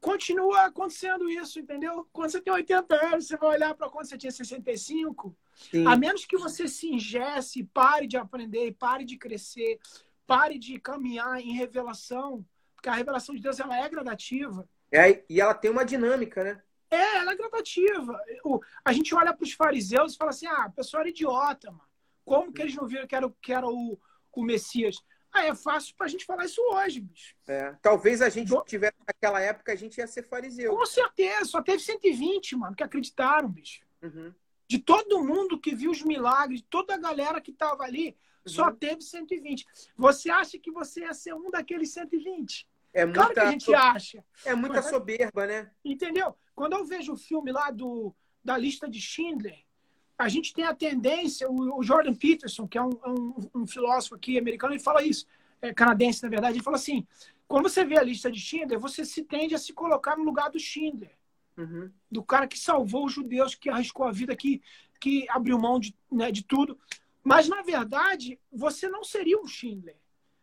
continua acontecendo isso, entendeu? Quando você tem 80 anos, você vai olhar para quando você tinha 65, Sim. a menos que você se ingesse, pare de aprender, pare de crescer, pare de caminhar em revelação, porque a revelação de Deus ela é gradativa. É, e ela tem uma dinâmica, né? É, ela é gradativa. O, a gente olha para os fariseus e fala assim: ah, a pessoa era idiota, mano. Como que eles não viram que era, que era o, o Messias? Ah, é fácil pra gente falar isso hoje, bicho. É. Talvez a gente Do- tivesse naquela época, a gente ia ser fariseu. Com certeza, só teve 120, mano, que acreditaram, bicho. Uhum. De todo mundo que viu os milagres, toda a galera que tava ali, só Uhum. teve 120. Você acha que você ia ser um daqueles 120? É Claro que muita, a gente acha. é muita Mas- soberba, né? Entendeu? Quando eu vejo o filme lá do, da lista de Schindler, a gente tem a tendência, o, o Jordan Peterson, que é um, um, um filósofo aqui americano, ele fala isso, é canadense na verdade, ele fala assim: quando você vê a lista de Schindler, você se tende a se colocar no lugar do Schindler, Uhum. do cara que salvou os judeus, que arriscou a vida, que, que abriu mão de, né, de tudo. Mas, na verdade, você não seria um Schindler.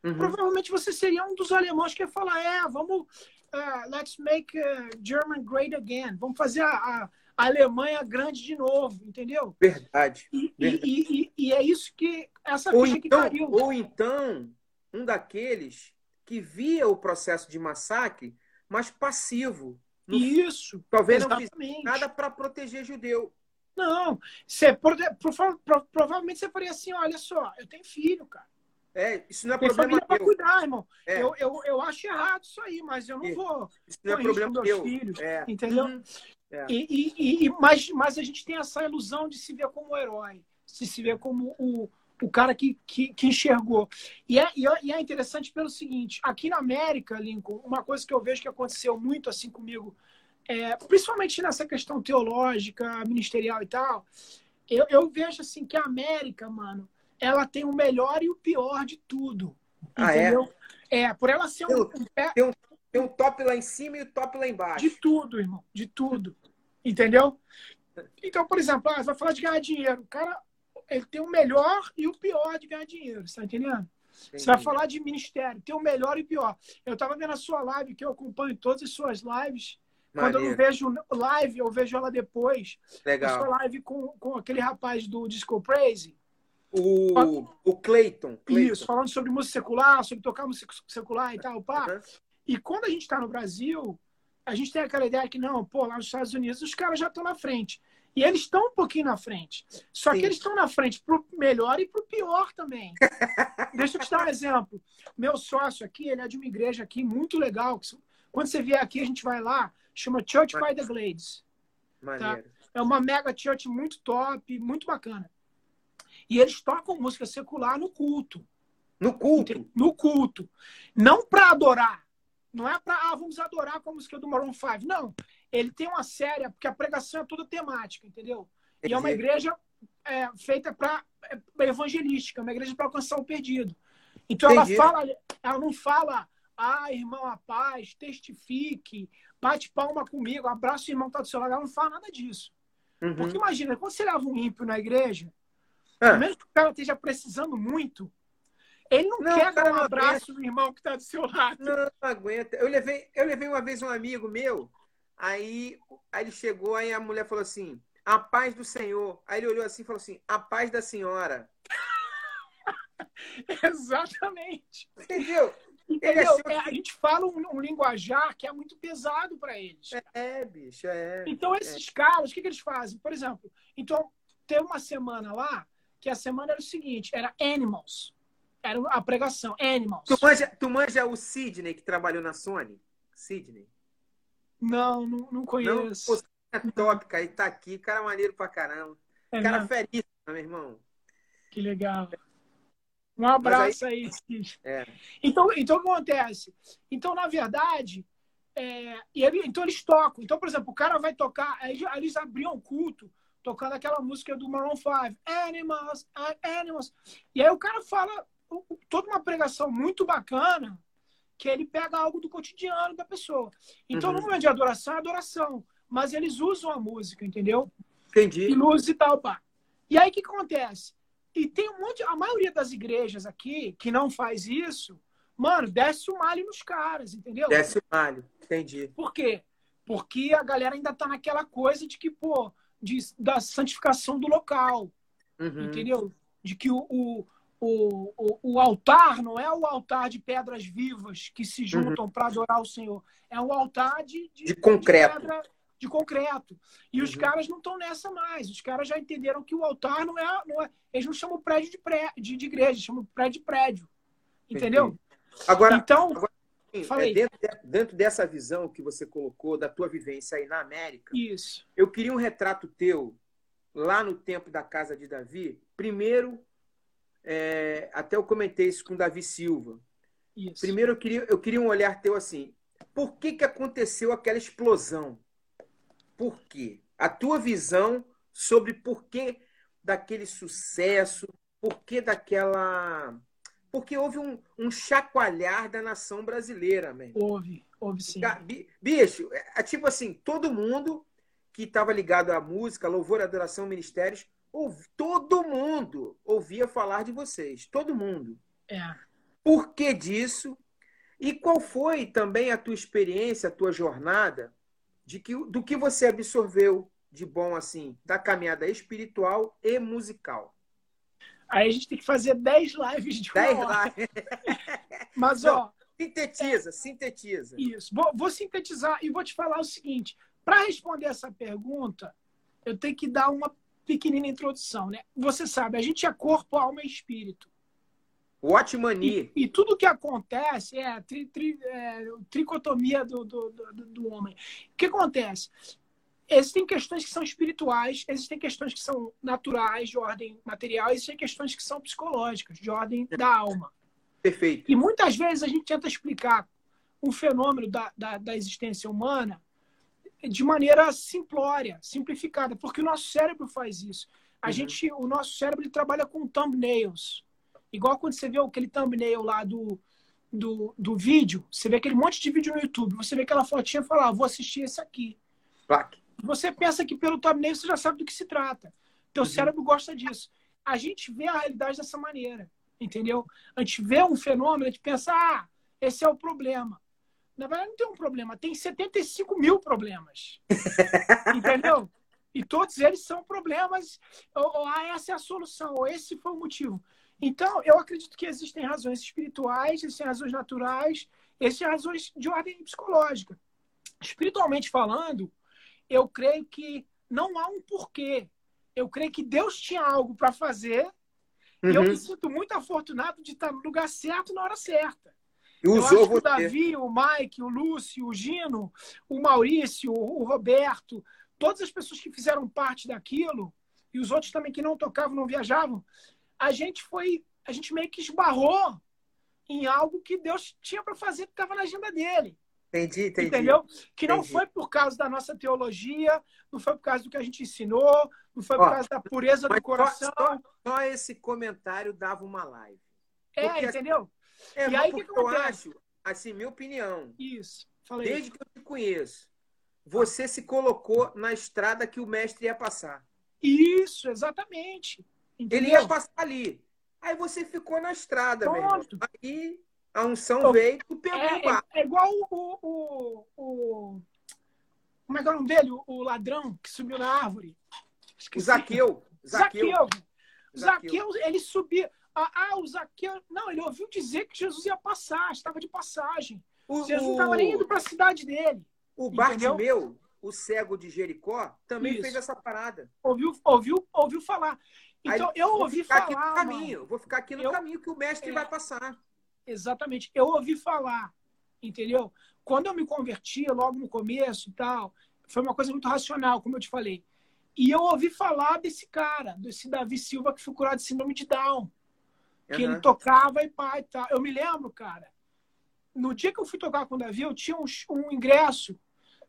Uhum. Provavelmente você seria um dos alemães que ia falar: é, vamos, uh, let's make uh, German great again. Vamos fazer a, a, Alemanha grande de novo, entendeu? Verdade. E, Verdade. e, e, e é isso que essa Ou ficha que então, caiu. ou então, um daqueles que via o processo de massacre, mas passivo. Isso, Talvez não fizesse exatamente. nada para proteger judeu. Não, você, prode- prova- pro- provavelmente você faria assim: olha só, eu tenho filho, cara. É, isso não é Tem problema família para meu. cuidar, irmão. É. Eu, eu, eu acho errado isso aí, mas eu não Isso. vou. Isso não é problema meu. meus filhos, É. entendeu? Uhum. É. E, e, e- mas, mas a gente tem essa ilusão de se ver como herói, de se ver como o, o cara que, que, que enxergou. E é, e é- e é interessante pelo seguinte: aqui na América, Lincoln, uma coisa que eu vejo que aconteceu muito assim comigo, é, principalmente nessa questão teológica, ministerial e tal, eu, eu vejo assim que a América, mano, ela tem o melhor e o pior de tudo. Ah, é? entendeu? é? por ela ser um, um pé, Tem um top lá em cima e o top lá embaixo. de tudo, irmão. De tudo. Entendeu? Então, por exemplo, ah, você vai falar de ganhar dinheiro. O cara, ele tem o melhor e o pior de ganhar dinheiro. Você tá entendendo? Você vai falar de ministério. Tem o melhor e o pior. Eu tava vendo a sua live, que eu acompanho todas as suas lives. Quando eu não vejo live, eu vejo ela depois. A sua Legal. live com, com aquele rapaz do Disco Praise. O, o Clayton. Clayton. Isso, falando sobre música secular, sobre tocar música secular e tal, pá. Aham. E quando a gente está no Brasil, a gente tem aquela ideia que, não, pô, lá nos Estados Unidos os caras já estão na frente. E eles estão um pouquinho na frente. Só Sim. que eles estão na frente pro melhor e pro pior também. Deixa eu te dar um exemplo. Meu sócio aqui, ele é de uma igreja aqui muito legal. Quando você vier aqui, a gente vai lá, chama Church by the Glades. Tá? É uma mega church muito top, muito bacana. E eles tocam música secular no culto. No culto? No culto. Não para adorar. Não é para, ah, vamos adorar com a música do Maroon 5. Não. Ele tem uma série, porque a pregação é toda temática, entendeu? E é uma igreja é, feita para é, evangelística, uma igreja para alcançar o perdido. Então Entendi. ela fala, ela não fala, ah, irmão, a paz, testifique, bate palma comigo, abraça o irmão que está do seu lado. Ela não fala nada disso. Uhum. Porque imagina, quando você leva um ímpio na igreja, ah. mesmo que o cara esteja precisando muito, ele não, não quer dar um abraço no irmão que está do seu lado. Não, não aguenta. Eu levei, eu levei uma vez um amigo meu, aí, aí ele chegou, aí a mulher falou assim, a paz do Senhor. Aí ele olhou assim e falou assim, a paz da senhora. Exatamente. Entendeu? Entendeu? É, a gente fala um, um, linguajar que é muito pesado para eles. É, bicho, é. Então, esses é. caras, o que, que eles fazem? Por exemplo, então, teve uma semana lá, que a semana era o seguinte, era Animals. Era a pregação, Animals. Tu manja, tu manja o Sidney, que trabalhou na Sony? Sidney? Não, não, não conheço. Não, é top, cara. Ele tá aqui, cara maneiro pra caramba. É cara feliz, meu irmão. Que legal. Um abraço aí. aí é. então, então, o que acontece? Então, na verdade, é, e ele, então eles tocam. Então, por exemplo, o cara vai tocar, aí eles abriam o culto tocando aquela música do Maroon 5, Animals, Animals. E aí o cara fala toda uma pregação muito bacana, que ele pega algo do cotidiano da pessoa. Então, uhum. no momento de adoração, é adoração. Mas eles usam a música, entendeu? Entendi. E luz e tal, pá. E aí, o que acontece? E tem um monte... A maioria das igrejas aqui, que não faz isso, mano, desce o malho nos caras, entendeu? Desce o malho, entendi. Por quê? Porque a galera ainda tá naquela coisa de que, pô, de, da santificação do local. Uhum. Entendeu? De que o, o, o, o, altar não é o altar de pedras vivas que se uhum. juntam uhum. para adorar o Senhor. É um altar de, de, de concreto. De, pedra, de concreto. E uhum. os caras não estão nessa mais. Os caras já entenderam que o altar não é. Não é eles não chamam prédio de, pré, de, de igreja, chamam prédio de prédio. Entendeu? Agora, então, agora, é dentro, de, dentro, dessa visão que você colocou da tua vivência aí na América, isso. eu queria um retrato teu lá no tempo da casa de Davi. Primeiro, é, até eu comentei isso com o Davi Silva. Isso. Primeiro, eu queria, eu queria um olhar teu assim. Por que, que aconteceu aquela explosão? Por quê? A tua visão sobre por que daquele sucesso, por que daquela. Porque houve um, um chacoalhar da nação brasileira, mesmo. Houve, houve sim. Bicho, é, é tipo assim, todo mundo que estava ligado à música, louvor, adoração, ministérios, todo mundo ouvia falar de vocês, todo mundo. É. Por que disso? E qual foi também a tua experiência, a tua jornada de que, do que você absorveu de bom assim da caminhada espiritual e musical? Aí a gente tem que fazer 10 lives de 10 lives. Mas, Não, ó. Sintetiza, é, sintetiza. Isso. Vou, vou sintetizar e vou te falar o seguinte: para responder essa pergunta, eu tenho que dar uma pequenina introdução, né? Você sabe, a gente é corpo, alma e espírito. Watchmania. E, e tudo que acontece é a tri, tri, é, tricotomia do, do, do, do, homem. O que acontece? Existem questões que são espirituais, existem questões que são naturais, de ordem material, existem questões que são psicológicas, de ordem da alma. Perfeito. E muitas vezes a gente tenta explicar um fenômeno da, da, da existência humana de maneira simplória, simplificada, porque o nosso cérebro faz isso. A uhum. gente, o nosso cérebro ele trabalha com thumbnails. Igual quando você vê aquele thumbnail lá do, do, do vídeo, você vê aquele monte de vídeo no YouTube, você vê aquela fotinha e fala, ah, vou assistir esse aqui. Plaque. Você pensa que pelo thumbnail você já sabe do que se trata. Teu uhum. cérebro gosta disso. A gente vê a realidade dessa maneira, entendeu? A gente vê um fenômeno, a gente pensa, ah, esse é o problema. Na verdade, não tem um problema, tem 75 mil problemas. Entendeu? E todos eles são problemas, ou, ou ah, essa é a solução, ou esse foi o motivo. Então, eu acredito que existem razões espirituais, existem razões naturais, existem razões de ordem psicológica. espiritualmente falando, eu creio que não há um porquê. Eu creio que Deus tinha algo para fazer uhum. e eu me uhum. sinto muito afortunado de estar no lugar certo na hora certa. Eu, acho que o Davi, o Mike, o Lúcio, o Gino, o Maurício, o Roberto, todas as pessoas que fizeram parte daquilo e os outros também que não tocavam, não viajavam, a gente foi, a gente meio que esbarrou em algo que Deus tinha para fazer que estava na agenda dele. Entendi, entendi. Entendeu? Que não foi por causa da nossa teologia, não foi por causa do que a gente ensinou, não foi por Ó, causa da pureza do coração. Só, só, esse comentário dava uma live. É, porque, entendeu? É, e aí que, que eu acho, assim, minha opinião. Isso. Falei. Desde que eu te conheço, você se colocou na estrada que o mestre ia passar. Isso, exatamente. Entendeu? Ele ia passar ali. Aí você ficou na estrada, Pronto. mesmo. Aí a unção veio e pegou é, o é, é, igual o, o, o, Como é que é o nome dele? O, o ladrão que subiu na árvore. Esqueci. O Zaqueu. Zaqueu. Zaqueu. Zaqueu, ele subia. Ah, ah, o Zaqueu. Não, ele ouviu dizer que Jesus ia passar, estava de passagem. O, Jesus não estava nem indo para a cidade dele. O Bartimeu, o cego de Jericó, também Isso. fez essa parada. Ouviu, ouviu, ouviu falar. Então, Aí, eu ouvi falar. Aqui no caminho, vou ficar aqui no eu, caminho que o mestre é, vai passar. Exatamente. Eu ouvi falar, entendeu? Quando eu me converti, logo no começo e tal, foi uma coisa muito racional, como eu te falei. E eu ouvi falar desse cara, desse Davi Silva, que foi curado de síndrome de Down. Que uhum. ele tocava e pai e tal. Eu me lembro, cara, no dia que eu fui tocar com o Davi, eu tinha um, um ingresso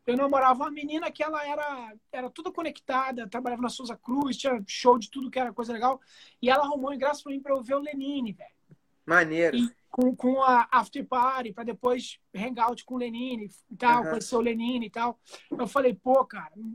eu namorava uma menina que ela era, era tudo conectada, trabalhava na Souza Cruz, tinha show de tudo que era coisa legal. E ela arrumou um ingresso pra mim pra eu ver o Lenine, velho. Maneiro. E com, com a After Party, pra depois hangout com o Lenine e tal, uhum. conhecer o Lenine e tal. Eu falei, pô, cara, não,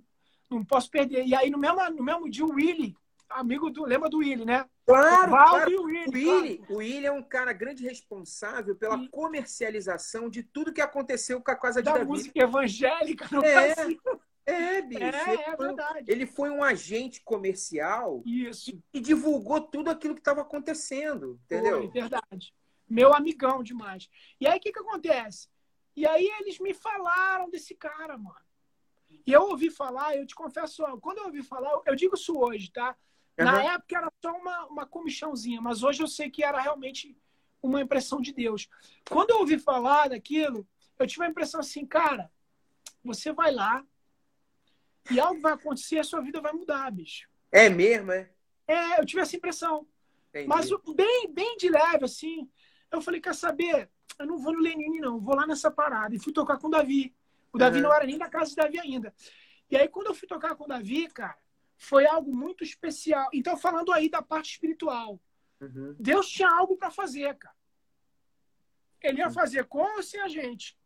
não posso perder. E aí, no mesmo, no mesmo dia, o Willy, amigo do. Lembra do Willy, né? Claro, claro. O, Willy, o, Willy, claro. o Willy é um cara grande responsável pela e... comercialização de tudo que aconteceu com a Casa de da Davi. música evangélica no é, Brasil. É, bicho. É, é verdade. Ele foi um agente comercial Isso. E, e divulgou tudo aquilo que estava acontecendo, entendeu? Foi, verdade. Meu amigão demais. E aí, o que, que acontece? E aí, eles me falaram desse cara, mano. E eu ouvi falar, eu te confesso, quando eu ouvi falar, eu digo isso hoje, tá? Uhum. Na época era só uma, uma comichãozinha, mas hoje eu sei que era realmente uma impressão de Deus. Quando eu ouvi falar daquilo, eu tive a impressão assim, cara, você vai lá e algo vai acontecer, a sua vida vai mudar, bicho. É mesmo, é? É, eu tive essa impressão. Entendi. Mas bem, bem de leve, assim. Eu falei, quer saber? Eu não vou no Lenine, não. Vou lá nessa parada. E fui tocar com o Davi. O Davi uhum. não era nem da casa de Davi ainda. E aí, quando eu fui tocar com o Davi, cara, foi algo muito especial. Então, falando aí da parte espiritual, uhum. Deus tinha algo para fazer, cara. Ele ia fazer com ou sem a gente.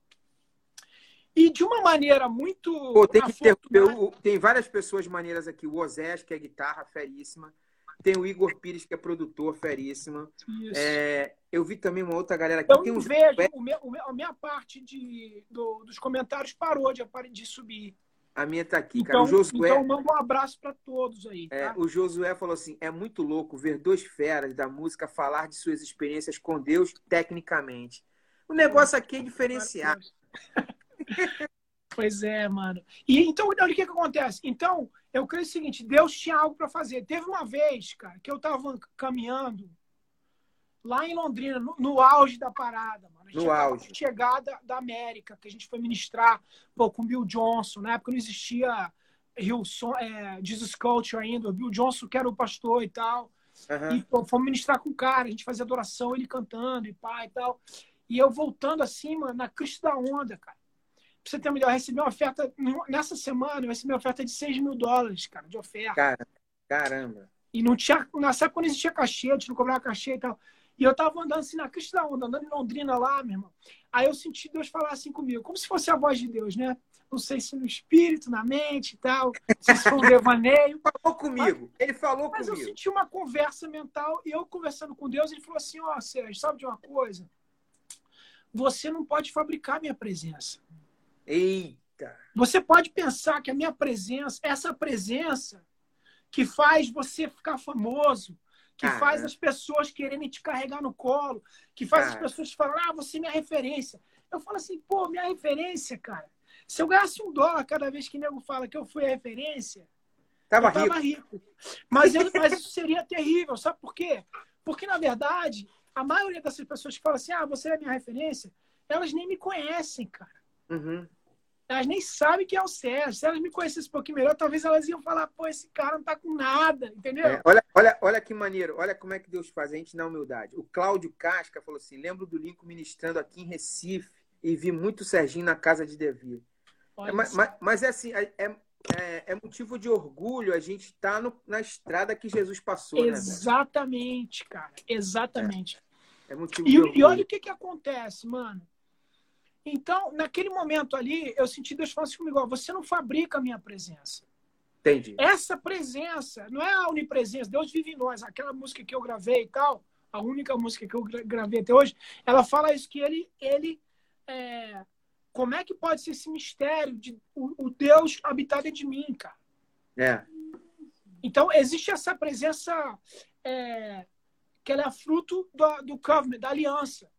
E de uma maneira muito. Pô, tem, ter, tem várias pessoas maneiras aqui. O Osés, que é guitarra feríssima. Tem o Igor Pires, que é produtor feríssima. É, eu vi também uma outra galera aqui. Eu tem vejo, o meu, a minha parte de, do, dos comentários parou de, de subir. A minha tá aqui, então, cara. O Josué. Então, manda um abraço para todos aí. É, tá? É, o Josué falou assim: é muito louco ver dois feras da música falar de suas experiências com Deus tecnicamente. O negócio aqui é diferenciar. pois é, mano. E então, olha o que, que acontece. Então, eu creio o seguinte: Deus tinha algo para fazer. Teve uma vez, cara, que eu tava caminhando lá em Londrina, no, no auge da parada, mano. No auge. Chegada da América, que a gente foi ministrar pô, com o Bill Johnson. Na época não existia Hillson, é, Jesus Culture ainda. O Bill Johnson, que era o pastor e tal. Uhum. E pô, fomos ministrar com o cara. A gente fazia adoração, ele cantando e pá e tal. E eu voltando assim, mano, na crista da onda, cara. Pra você ter uma ideia, eu recebi uma oferta, nessa semana, eu recebi uma oferta de 6 mil dólares, cara, de oferta. Cara, caramba. E não tinha, nessa época não existia cachê, a gente não cobrava cachê e tal. E eu tava andando assim na crista da onda, andando em Londrina lá, meu irmão. Aí eu senti Deus falar assim comigo, como se fosse a voz de Deus, né? Não sei se no espírito, na mente e tal, se foi um devaneio. falou comigo, ele falou mas comigo. Mas eu senti uma conversa mental e eu conversando com Deus, ele falou assim: Ó, oh, Sérgio, sabe de uma coisa? Você não pode fabricar minha presença. Eita! Você pode pensar que a minha presença, essa presença que faz você ficar famoso, que faz as pessoas quererem te carregar no colo, que faz as pessoas falarem, ah, você é minha referência. Eu falo assim, pô, minha referência, cara. Se eu ganhasse um dólar cada vez que o nego fala que eu fui a referência, tava eu tava rico. rico. Mas, eu, mas isso seria terrível, sabe por quê? Porque, na verdade, a maioria dessas pessoas que falam assim, ah, você é minha referência, elas nem me conhecem, cara. Uhum. Elas nem sabem que é o Sérgio. Se elas me conhecessem um pouquinho melhor, talvez elas iam falar, pô, esse cara não tá com nada, entendeu? É, olha, olha, olha que maneiro, olha como é que Deus faz a gente na humildade. O Cláudio Casca falou assim: lembro do Lincoln ministrando aqui em Recife e vi muito Serginho na casa de Devi. É, mas, mas, mas, é assim, é, é, é, motivo de orgulho a gente estar tá na estrada que Jesus passou. Né, Exatamente, né, cara. Exatamente. É, motivo e, de orgulho. E olha o que, que acontece, mano. Então, naquele momento ali, eu senti Deus falando assim comigo: ó, você não fabrica a minha presença. Entendi. Essa presença não é a onipresença, Deus vive em nós. Aquela música que eu gravei e tal, a única música que eu gravei até hoje, ela fala isso que ele, ele é, como é que pode ser esse mistério de o, o Deus habitar dentro de mim, cara? É. Então existe essa presença é, que ela é fruto do, do covenant, da aliança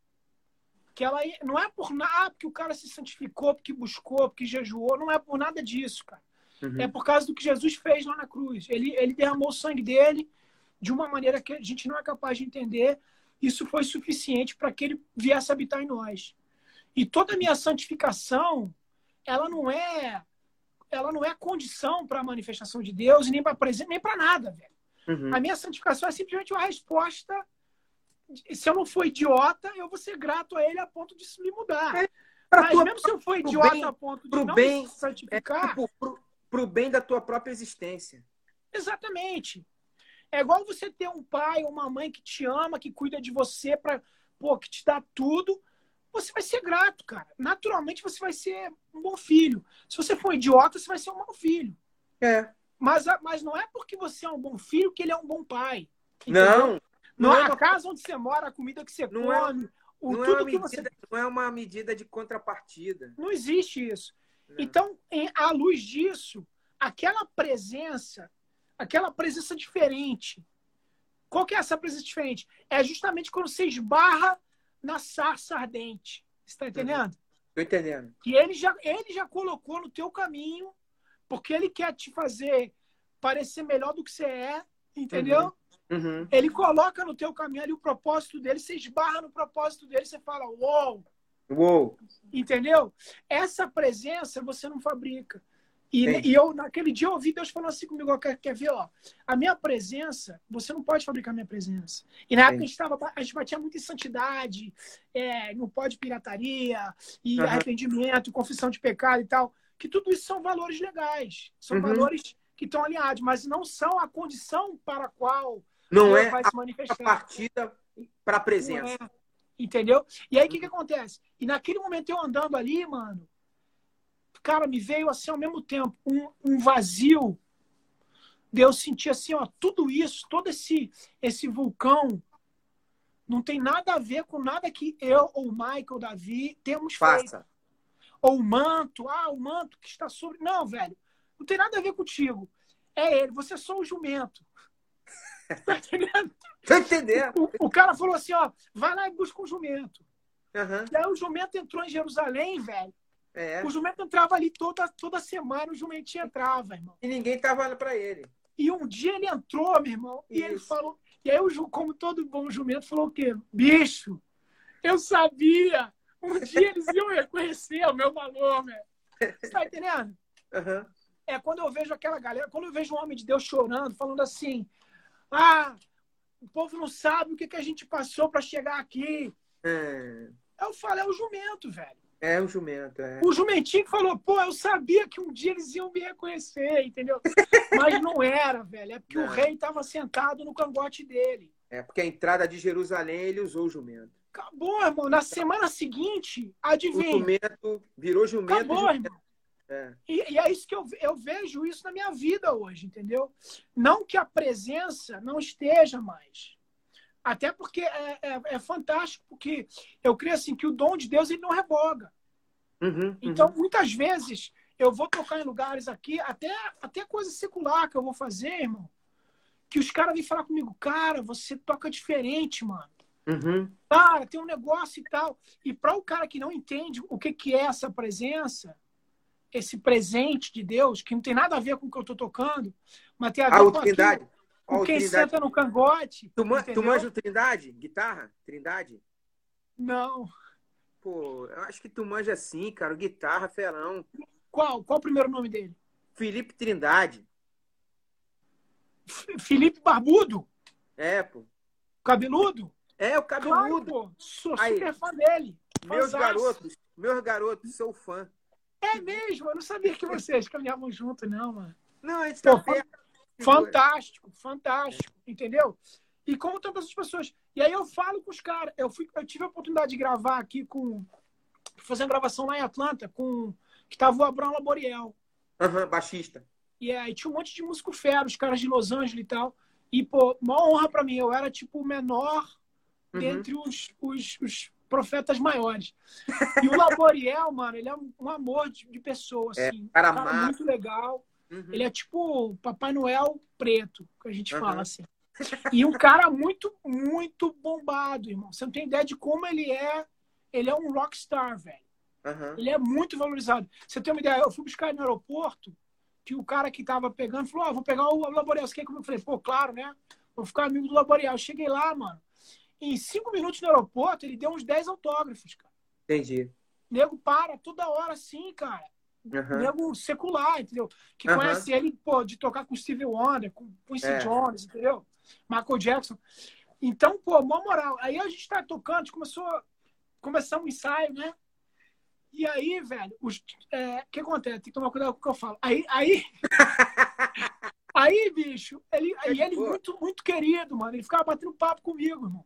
que ela não é por nada que o cara se santificou, porque buscou, porque jejuou, não é por nada disso, cara. Uhum. É por causa do que Jesus fez lá na cruz. Ele, ele derramou o sangue dele de uma maneira que a gente não é capaz de entender. Isso foi suficiente para que ele viesse habitar em nós. E toda a minha santificação, ela não é ela não é condição para a manifestação de Deus nem para nem para nada, velho. Uhum. A minha santificação é simplesmente uma resposta se eu não for idiota, eu vou ser grato a ele a ponto de me mudar. É, Mas tua, mesmo se eu for idiota bem, a ponto de não bem, me santificar... É, pro, pro bem da tua própria existência. Exatamente. É igual você ter um pai ou uma mãe que te ama, que cuida de você, pra, pô, que te dá tudo. Você vai ser grato, cara. Naturalmente você vai ser um bom filho. Se você for idiota, você vai ser um mau filho. É. Mas, mas não é porque você é um bom filho que ele é um bom pai. Entendeu? Não. Não, é a casa onde você mora, a comida que você não come, é, o, não tudo é que você. Não é uma medida de contrapartida. Não existe isso. Não. Então, em, à luz disso, aquela presença, aquela presença diferente. Qual que é essa presença diferente? É justamente quando você esbarra na sarça ardente. Você está entendendo? Estou entendendo. Que ele já, ele já colocou no teu caminho, porque ele quer te fazer parecer melhor do que você é, entendeu? Uhum. Uhum. Ele coloca no teu caminho ali o propósito dele, você esbarra no propósito dele, você fala, uou! Uou! Entendeu? Essa presença você não fabrica. E, e, eu, naquele dia, eu ouvi Deus falando assim comigo, ó, quer, quer ver, ó, a minha presença, você não pode fabricar a minha presença. E na época a gente, tava, a gente batia muito em santidade, é, não pode pirataria, e uhum. arrependimento, confissão de pecado e tal, que tudo isso são valores legais, são uhum. valores que estão alinhados, mas não são a condição para a qual não é vai se manifestar. a partida para a presença. É. Entendeu? E aí o que, que acontece? E naquele momento eu andando ali, mano, cara, me veio assim ao mesmo tempo um, um vazio. Deus sentia assim, ó, tudo isso, todo esse esse vulcão não tem nada a ver com nada que eu ou Michael, Davi temos Faça. feito. Ou o manto, ah, o manto que está sobre. Não, velho, não tem nada a ver contigo. É ele, você é só um jumento. Tá entendendo? Tô entendendo. O, o, cara falou assim, ó, vai lá e busca um jumento. Uhum. E aí o jumento entrou em Jerusalém, velho. É. O jumento entrava ali toda, toda semana, o jumentinho entrava, irmão. E ninguém tava para ele. E um dia ele entrou, meu irmão, e Isso. ele falou. E aí, o, como todo bom jumento, falou o quê? Bicho, eu sabia. Um dia eles iam reconhecer o meu valor, velho. Você tá entendendo? Uhum. É quando eu vejo aquela galera, quando eu vejo um homem de Deus chorando, falando assim: ah, o povo não sabe o que, que a gente passou para chegar aqui. É. Eu falo, é o jumento, velho. É o jumento, é. O jumentinho que falou, pô, eu sabia que um dia eles iam me reconhecer, entendeu? Mas não era, velho. É porque não. o rei estava sentado no cangote dele. É porque a entrada de Jerusalém ele usou o jumento. Acabou, irmão. Na semana seguinte, adivinha. O jumento virou jumento. Acabou, jumento. irmão. É. E, e, é isso que eu, eu vejo isso na minha vida hoje, entendeu? Não que a presença não esteja mais. Até porque é, é, é fantástico, porque eu creio assim que o dom de Deus ele não revoga. Uhum, uhum. Então, muitas vezes, eu vou tocar em lugares aqui, até, até coisa secular que eu vou fazer, irmão, que os caras vêm falar comigo, cara, você toca diferente, mano. Uhum. Cara, tem um negócio e tal. E para o cara que não entende o que, que é essa presença, esse presente de Deus, que não tem nada a ver com o que eu estou tocando, mas tem a ver o com Trindade. aquilo, com o quem Trindade. senta no cangote. Tu, man, tu manja o Trindade? Guitarra? Trindade? Não. Pô, eu acho que tu manja sim, cara. Guitarra, ferão. Qual? Qual o primeiro nome dele? Felipe Trindade. F- Felipe Barbudo? É, pô. Cabeludo? É, o Claro, cabeludo. pô. Sou Aí. super fã dele. meus garotos, meus garotos, sou fã. É mesmo? Eu não sabia que vocês caminhavam junto, não, mano. Não, a gente Pô, tá perto. Fantástico, fantástico, entendeu? E como tantas outras pessoas. E aí eu falo com os caras. Eu, fui, eu tive a oportunidade de gravar aqui com. Fazer uma gravação lá em Atlanta com. Que tava o Abraão Laboriel. Aham, baixista. E aí tinha um monte de músico fera, os caras de Los Angeles e tal. E, pô, uma honra pra mim. Eu era, tipo, o menor Uhum. dentre os, os, os profetas maiores. E o Laboriel, mano, ele é um amor de, de pessoa, É, assim. cara um cara muito legal. Uhum. Ele é tipo o Papai Noel preto, que a gente Aham. fala assim. E um cara muito, muito bombado, irmão. Você não tem ideia de como ele é. Ele é um rockstar, velho. Aham. Ele é muito valorizado. Você tem uma ideia? Eu fui buscar ele no aeroporto, que o cara que tava pegando falou: Ó, vou pegar o Laboriel. Você quer comigo? Eu falei: pô, claro, né? Vou ficar amigo do Laboriel. Eu cheguei lá, mano. Em cinco minutos no aeroporto, ele deu uns 10 autógrafos, cara. Entendi. Nego para toda hora assim, cara Aham. nego secular, entendeu? Que Aham. conhece ele, pô, de tocar com Stevie Wonder, com Quincy É. Jones, entendeu? Michael Jackson. Então, pô, mó moral. Aí a gente tá tocando, a gente começou, começamos o ensaio, né? E aí, velho, os- é, o que acontece? Tem que tomar cuidado com o que eu falo. Aí, aí, aí bicho, ele, aí ele Boa. muito, muito querido, mano. Ele ficava batendo papo comigo, irmão.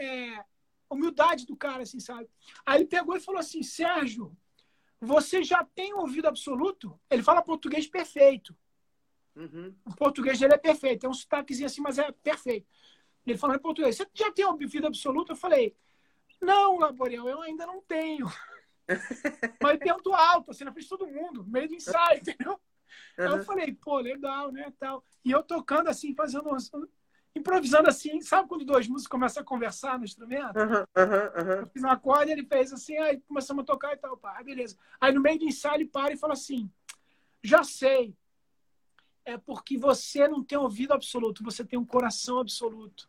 É, humildade do cara, assim, sabe? Aí ele pegou e falou assim, Sérgio, você já tem ouvido absoluto? Ele fala português perfeito. Uhum. O português dele é perfeito. Tem um sotaquezinho assim, mas é perfeito. Ele falando em português. Você já tem ouvido absoluto? Eu falei, não, Laboriel, eu ainda não tenho. mas tento alto, assim, na frente de todo mundo, no meio do ensaio, entendeu? Aí eu Aham. falei, pô, legal, né, tal. E eu tocando assim, fazendo, improvisando assim. Sabe quando dois músicos começam a conversar no instrumento? Aham, aham, aham. Eu fiz um acorde, ele fez assim, aí começamos a tocar e tal, pá, beleza. Aí no meio do ensaio ele para e fala assim: já sei, é porque você não tem ouvido absoluto, você tem um coração absoluto.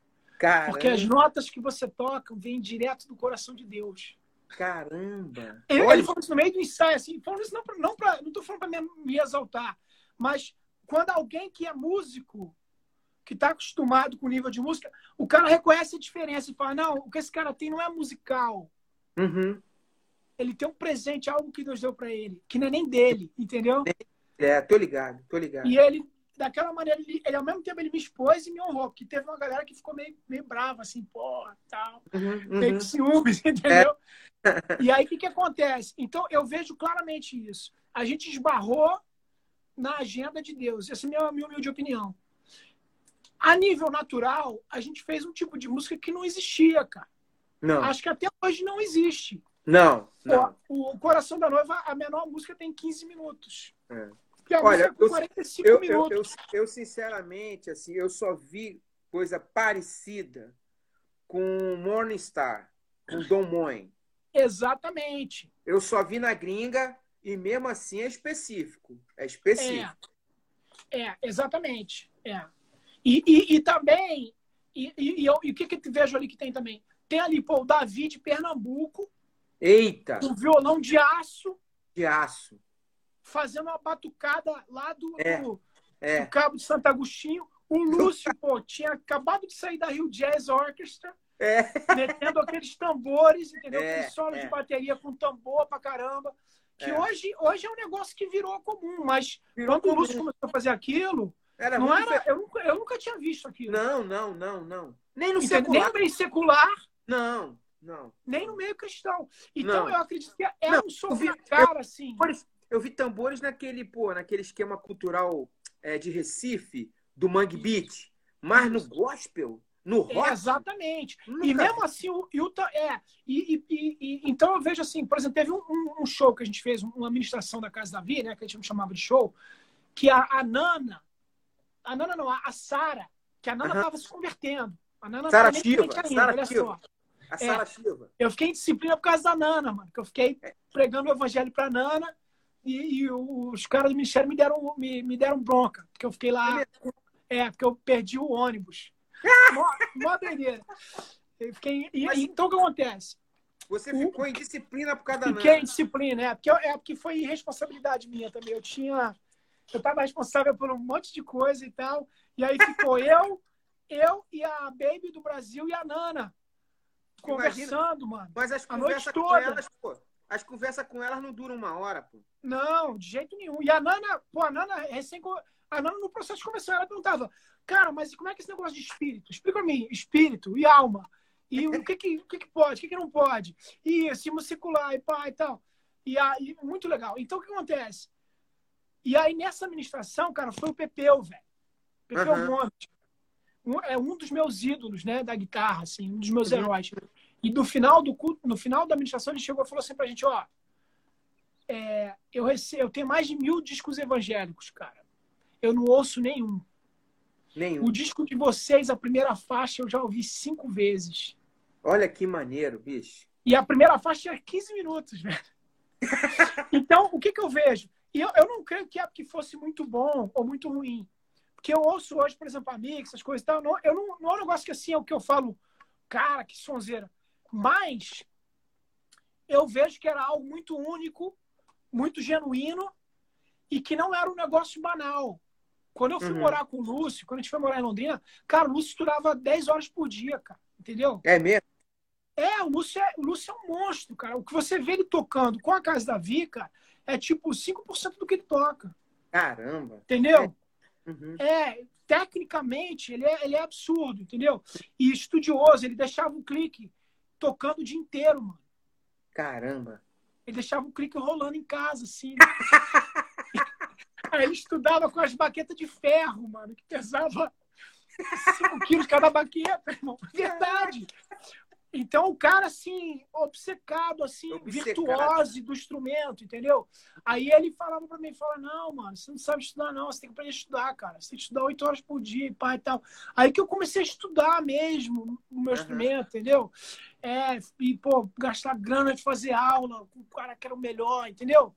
Porque as Caramba. notas que você toca vêm direto do coração de Deus. Caramba. Ele, Olha, ele falou isso no meio do ensaio, assim, falando isso não, pra, não, pra, não tô falando para me, me exaltar, mas quando alguém que é músico, que está acostumado com o nível de música, o cara reconhece a diferença e fala: não, o que esse cara tem não é musical. Uhum. ele tem um presente, algo que Deus deu para ele, que não é nem dele, entendeu? É, tô ligado, tô ligado. E ele, daquela maneira, ele, ele, ao mesmo tempo ele me expôs e me honrou, porque teve uma galera que ficou meio, meio brava, assim, pô, tal, Uhum, meio uhum. com ciúmes, entendeu? E aí, o que, que acontece? Então, eu vejo claramente isso. A gente esbarrou na agenda de Deus. Essa é a minha humilde opinião. A nível natural, a gente fez um tipo de música que não existia, cara. Não, Acho que até hoje não existe. não, não. Pô, o Coração da Noiva, a menor música tem 15 minutos. É. A Olha, música com eu- 45 Eu, eu, minutos. eu, eu, sinceramente, assim, eu só vi coisa parecida com Morningstar, com Dom Moen. Exatamente. Eu só vi na gringa e mesmo assim é específico. É específico. É, é exatamente. É. E, e, e também, e, e, eu- e o que, que eu vejo ali que tem também? Tem ali, pô, o Davi de Pernambuco, Eita, um violão de aço, de aço. fazendo uma batucada lá do, É. do, É, do Cabo de Santo Agostinho. O Lúcio, pô, tinha acabado de sair da Rio Jazz Orchestra, é. metendo aqueles tambores, entendeu? É, Aquele solo é. de bateria com tambor pra caramba. Que É. hoje, hoje é um negócio que virou comum, mas Virou quando o comum. Lúcio começou a fazer aquilo, Era não era, eu, nunca, tinha visto aquilo. Não, não, não, não. Nem no Entendeu? Nem secular. no meio secular, Não, não. nem no meio cristão. Então Não. eu acredito que é Não, um cara, assim. Eu vi tambores naquele, pô, naquele esquema cultural é, de Recife, do Mangue Beat. Mas no gospel, no É, rock. exatamente. nunca E mesmo assim, o Utah é. E, e- e- então eu vejo assim, por exemplo, teve um, um- show que a gente fez, uma administração da Casa Davi, né? Que a gente chamava de show, que a, a Nana, a Nana não, a, Sara, que a Nana estava se convertendo. A Nana Sara Shiva, Sara Shiva. só. A Sara Shiva. Eu fiquei em disciplina por causa da Nana, mano. Que eu fiquei É. pregando o evangelho pra Nana e, e os caras do ministério me deram, me, me deram bronca, porque eu fiquei lá. É, porque eu perdi o ônibus. mó, mó doideira. Eu fiquei, e, Mas- então o que acontece? Você O- ficou em disciplina por causa da Fiquei em Nana. disciplina, é porque, eu- é porque foi irresponsabilidade minha também. Eu tinha. Eu estava responsável por um monte de coisa e tal. E aí ficou eu, eu e a Baby do Brasil e a Nana conversando, mano. Mas as A noite conversas com toda. elas, pô, as conversas com elas não duram uma hora, pô. Não, de jeito nenhum. E a Nana, pô, a Nana recém. A Nana, no processo de conversar, ela perguntava, cara, mas como é que é esse negócio de espírito? Explica pra mim, espírito e alma. E o que que, o que, que pode, o que, que não pode? E cima circular e pá e tal. E aí, muito legal. Então, o que acontece? E aí, nessa administração, cara, foi o Pepeu, velho. Pepeu Aham. Gomes. Um, é um dos meus ídolos, né, da guitarra, assim, um dos meus Uhum. heróis. E no final do culto, no final da administração, ele chegou e falou assim pra gente, ó, é, eu, rece... eu tenho mais de mil discos evangélicos, cara. Eu não ouço nenhum. Nenhum. O disco de vocês, a primeira faixa, eu já ouvi cinco vezes. Olha que maneiro, bicho. E a primeira faixa tinha 15 minutos, velho. Então, o que, que eu vejo? E eu, eu não creio que é porque fosse muito bom ou muito ruim. Porque eu ouço hoje, por exemplo, a Mix, essas coisas e tal. Não, eu não, não é um negócio que assim é o que eu falo, cara, que sonzeira. Mas eu vejo que era algo muito único, muito genuíno e que não era um negócio banal. Quando eu fui Uhum. morar com o Lúcio, quando a gente foi morar em Londrina, cara, o Lúcio estudava 10 horas por dia, cara. Entendeu? É mesmo? É, o Lúcio é, o Lúcio é um monstro, cara. O que você vê ele tocando com a Casa da Vi, cara, é tipo 5% do que ele toca. Caramba. Entendeu? Uhum. É, tecnicamente, ele é, ele é absurdo, entendeu? E estudioso, ele deixava o clique tocando o dia inteiro, mano. Caramba. Ele deixava o clique rolando em casa, assim. Aí ele estudava com as baquetas de ferro, mano, que pesava 5 quilos cada baqueta, irmão. Verdade. Então, o cara, assim, obcecado, assim, Obcecado. virtuose do instrumento, entendeu? Aí ele falava pra mim, fala, não, mano, você não sabe estudar, não, você tem que aprender a estudar, cara. Você tem que estudar oito horas por dia, e pá e tal. Aí que eu comecei a estudar mesmo o meu Aham. instrumento, entendeu? É, e, pô, gastar grana de fazer aula com o cara que era o melhor, entendeu?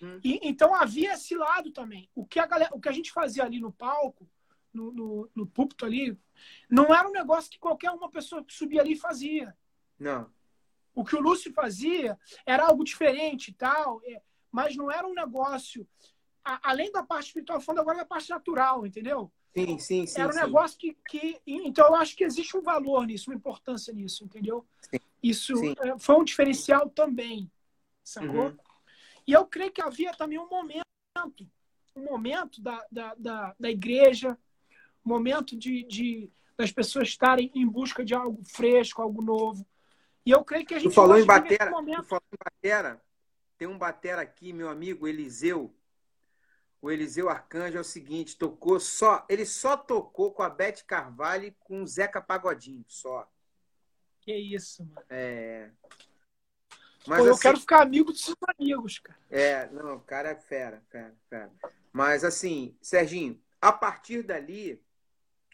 Uhum. E, então havia esse lado também. O que a, galera, o que a gente fazia ali no palco, no, no, no púlpito ali, não era um negócio que qualquer uma pessoa que subia ali fazia. Não. O que o Lúcio fazia era algo diferente e tal, é, mas não era um negócio. a- além da parte espiritual, falando agora da parte natural, entendeu? Sim, sim, sim. era um sim. negócio que, que. Então eu acho que existe um valor nisso, uma importância nisso, entendeu? Sim. Isso Sim. é, foi um diferencial também, sacou? Uhum. E eu creio que havia também um momento, um momento da, da, da, da igreja, momento de, de das pessoas estarem em busca de algo fresco, algo novo. E eu creio que a gente Tu falou em batera, momento. tu falou em batera. Tem um batera aqui, meu amigo Eliseu. O Eliseu Arcanjo é o seguinte, tocou só, ele só tocou com a Beth Carvalho e com o Zeca Pagodinho, só. Que isso, mano. É. Pô, Mas eu assim, quero ficar amigo dos seus amigos, cara. é, não, o cara é fera, fera, fera. Mas assim, Serginho, a partir dali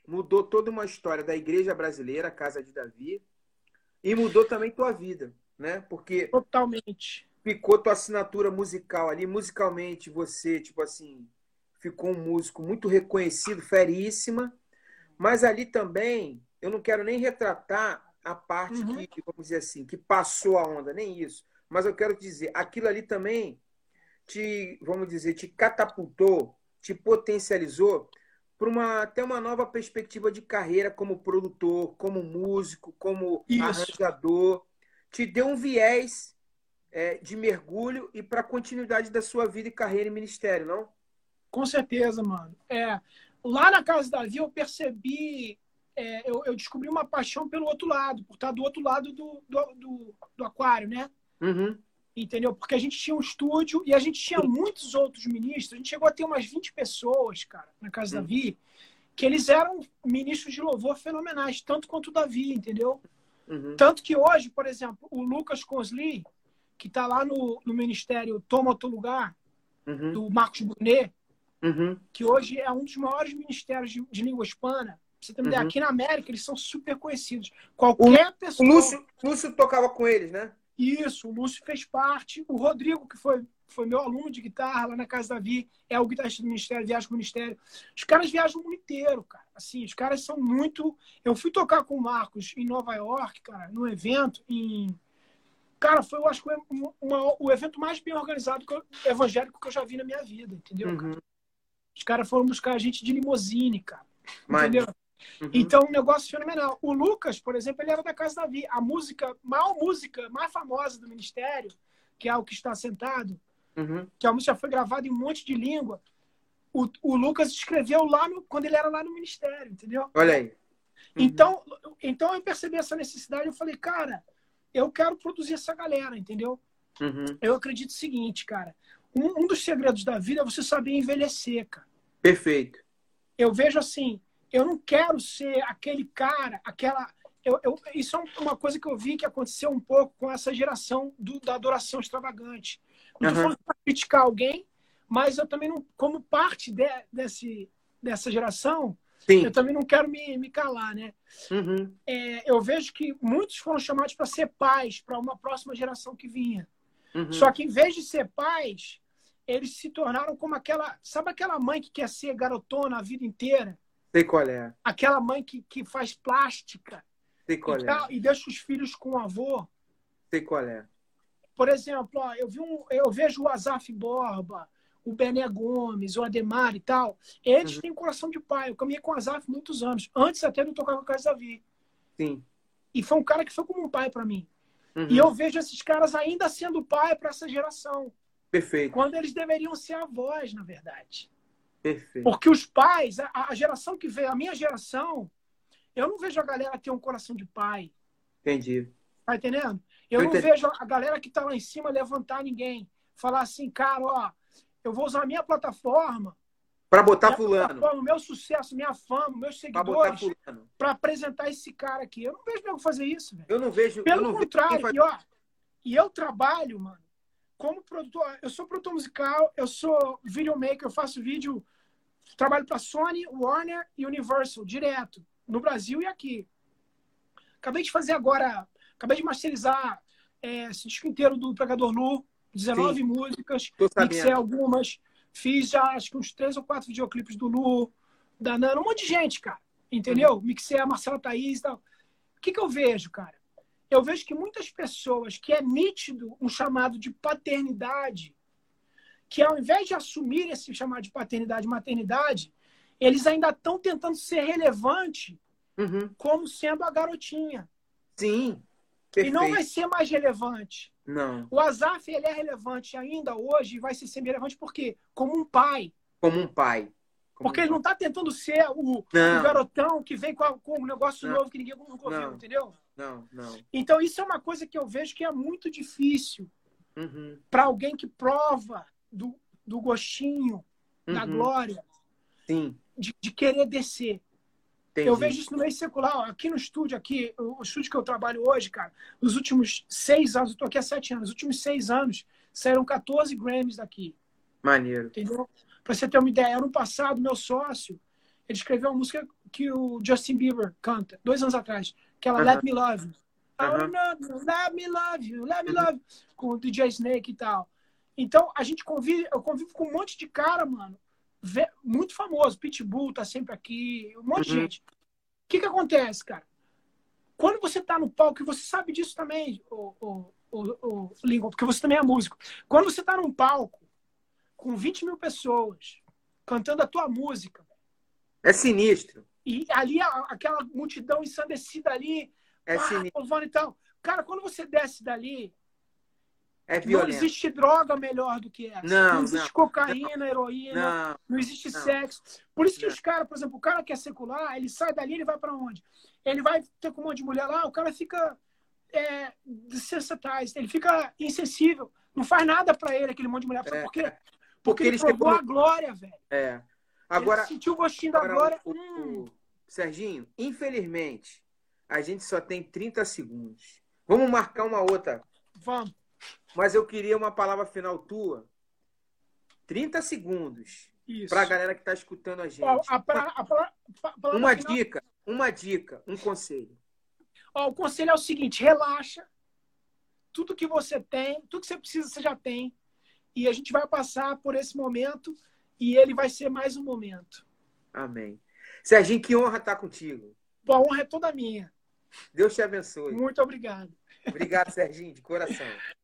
mudou toda uma história da igreja brasileira, Casa de Davi, e mudou também tua vida, né? Porque Totalmente. ficou tua assinatura musical ali. Musicalmente, você, tipo assim, ficou um músico muito reconhecido, feríssima. Mas ali também, eu não quero nem retratar a parte Uhum. que, vamos dizer assim, que passou a onda, nem isso. Mas eu quero dizer, aquilo ali também te, vamos dizer, te catapultou, te potencializou para uma, até uma nova perspectiva de carreira como produtor, como músico, como Isso. arranjador. Te deu um viés é, de mergulho e para a continuidade da sua vida e carreira e ministério, não? Com certeza, mano. É, lá na Casa da Davi eu percebi, é, eu, eu descobri uma paixão pelo outro lado, por estar do outro lado do, do, do, do aquário, né? Uhum. Entendeu? Porque a gente tinha um estúdio e a gente tinha muitos outros ministros. A gente chegou a ter umas 20 pessoas, cara, na Casa Hum. da Davi, que eles eram ministros de louvor fenomenais, tanto quanto o Davi, entendeu? Uhum. Tanto que hoje, por exemplo, o Lucas Consley, que está lá no, no ministério Toma o Teu Lugar, Uhum. do Marcos Brunet, Uhum. que hoje é um dos maiores ministérios de, de língua hispana. Você tem ideia, Uhum. aqui na América eles são super conhecidos. Qualquer O pessoa. Lúcio, Lúcio tocava com eles, né? Isso, o Lúcio fez parte. O Rodrigo, que foi foi meu aluno de guitarra lá na Casa da Vi, é o guitarrista do Ministério, viaja com o Ministério. Os caras viajam o mundo inteiro, cara. Assim, os caras são muito. Eu fui tocar com o Marcos em Nova York, cara, num evento em. Cara, foi, eu acho que uma, uma, o evento mais bem organizado que eu, evangélico que eu já vi na minha vida, entendeu? Uhum. Os caras foram buscar a gente de limousine, cara. Entendeu? Uhum. Então, um negócio fenomenal. O Lucas, por exemplo, ele era da Casa da Vi. A música, maior música, mais famosa do Ministério, que é o que está sentado, uhum. que a música foi gravada em um monte de língua. O, o Lucas escreveu lá no, quando ele era lá no Ministério, entendeu? Olha aí. Uhum. Então, então eu percebi essa necessidade. Eu falei, cara, eu quero produzir essa galera, entendeu? Uhum. Eu acredito o seguinte, cara. Um, um dos segredos da vida é você saber envelhecer, cara. Perfeito. Eu vejo assim, eu não quero ser aquele cara, aquela. Eu, eu, isso é uma coisa que eu vi que aconteceu um pouco com essa geração do, da adoração extravagante. Não estou uhum. falando para criticar alguém, mas eu também não, como parte de, desse, dessa geração, Sim. eu também não quero me, me calar, né? Uhum. É, eu vejo que muitos foram chamados para ser pais para uma próxima geração que vinha. Uhum. Só que em vez de ser pais, eles se tornaram como aquela, sabe aquela mãe que quer ser garotona a vida inteira? Sei qual é. Aquela mãe que, que faz plástica. Sei qual e, é. E deixa os filhos com o avô. Sei qual é. Por exemplo, ó, eu, vi um, eu vejo o Azaf Borba, o Bené Gomes, o Ademar e tal. Eles uhum. têm coração de pai. Eu caminhei com o Azaf muitos anos, antes até de eu tocar com a Casa Davi. Sim. E foi um cara que foi como um pai para mim. Uhum. E eu vejo esses caras ainda sendo pai para essa geração. Perfeito. Quando eles deveriam ser avós, na verdade. Perfeito. Porque os pais, a, a geração que veio, a minha geração, eu não vejo a galera ter um coração de pai. Entendi. Tá entendendo? Eu não vejo a galera que tá lá em cima levantar ninguém. Falar assim, cara, ó, eu vou usar a minha plataforma. Para botar fulano. O meu sucesso, minha fama, meus seguidores. Para apresentar esse cara aqui. Eu não vejo nego fazer isso, velho. Eu não vejo. Pelo não contrário, vejo... e, ó, e eu trabalho, mano, como produtor. Eu sou produtor musical, eu sou videomaker, eu faço vídeo Trabalho para Sony, Warner e Universal, direto, no Brasil e aqui. Acabei de fazer agora, acabei de masterizar é, esse disco inteiro do Pregador Lu, 19 Sim. músicas, mixei algumas, fiz já acho que uns três ou quatro videoclipes do Lu, da Nana, um monte de gente, cara, entendeu? Uhum. Mixei a Marcela Thaís e tal. O que, que eu vejo, cara? Eu vejo que muitas pessoas que é nítido um chamado de paternidade que ao invés de assumir esse chamado de paternidade e maternidade, eles ainda estão tentando ser relevante uhum. como sendo a garotinha. Sim. Perfeito. E não vai ser mais relevante. Não. O Azaf ele é relevante ainda hoje e vai ser sempre relevante porque como um pai. Como um pai. Como porque um ele não está tentando ser o, o, garotão que vem com, a, com um negócio não. novo que ninguém nunca ouviu, entendeu? Não, não. Então isso é uma coisa que eu vejo que é muito difícil uhum. para alguém que prova do, do gostinho, uhum. da glória, Sim. De, de querer descer. Entendi. Eu vejo isso no meio secular. Aqui no estúdio, aqui, o estúdio que eu trabalho hoje, cara, nos últimos seis anos, eu tô aqui há sete anos, nos últimos seis anos, saíram 14 Grammys daqui. Maneiro. Entendeu? Pra você ter uma ideia, ano passado, meu sócio, ele escreveu uma música que o Justin Bieber canta, dois anos atrás, que ela uh -huh. Let Me Love You. Uh -huh. let me love you, let me love you, com o DJ Snake e tal. Então, a gente convive, eu convivo com um monte de cara, mano, muito famoso. Pitbull tá sempre aqui, um monte uhum. de gente. O que que acontece, cara? Quando você tá no palco, e você sabe disso também, o, o, o, o Lincoln, porque você também é músico. Quando você tá num palco com 20 mil pessoas cantando a tua música. É sinistro. E ali, aquela multidão ensandecida ali, é sinistro. e tal. Cara, quando você desce dali, é violento. Não existe droga melhor do que essa. Não, não existe não, cocaína, não, heroína, não, não existe sexo. Por isso que os caras, por exemplo, o cara que é secular, ele sai dali, ele vai para onde? Ele vai ter com um monte de mulher lá, o cara fica é, desensitized, ele fica insensível. Não faz nada para ele, aquele monte de mulher. É, por quê? Porque, porque ele, ele provou a glória, velho. É. Agora, ele sentiu o gostinho da glória. O, hum. o, Serginho, infelizmente, a gente só tem 30 segundos. Vamos marcar uma outra. Vamos. Mas eu queria uma palavra final tua. 30 segundos. Para a galera que está escutando a gente. a, a, a, uma final... dica, uma dica, um conselho. Ó, o conselho é o seguinte: relaxa. Tudo que você tem, tudo que você precisa, você já tem. e a gente vai passar por esse momento e ele vai ser mais um momento. Amém. Serginho, que honra estar contigo. Pô, a honra é toda minha. Deus te abençoe. Muito obrigado. Obrigado, Serginho, de coração.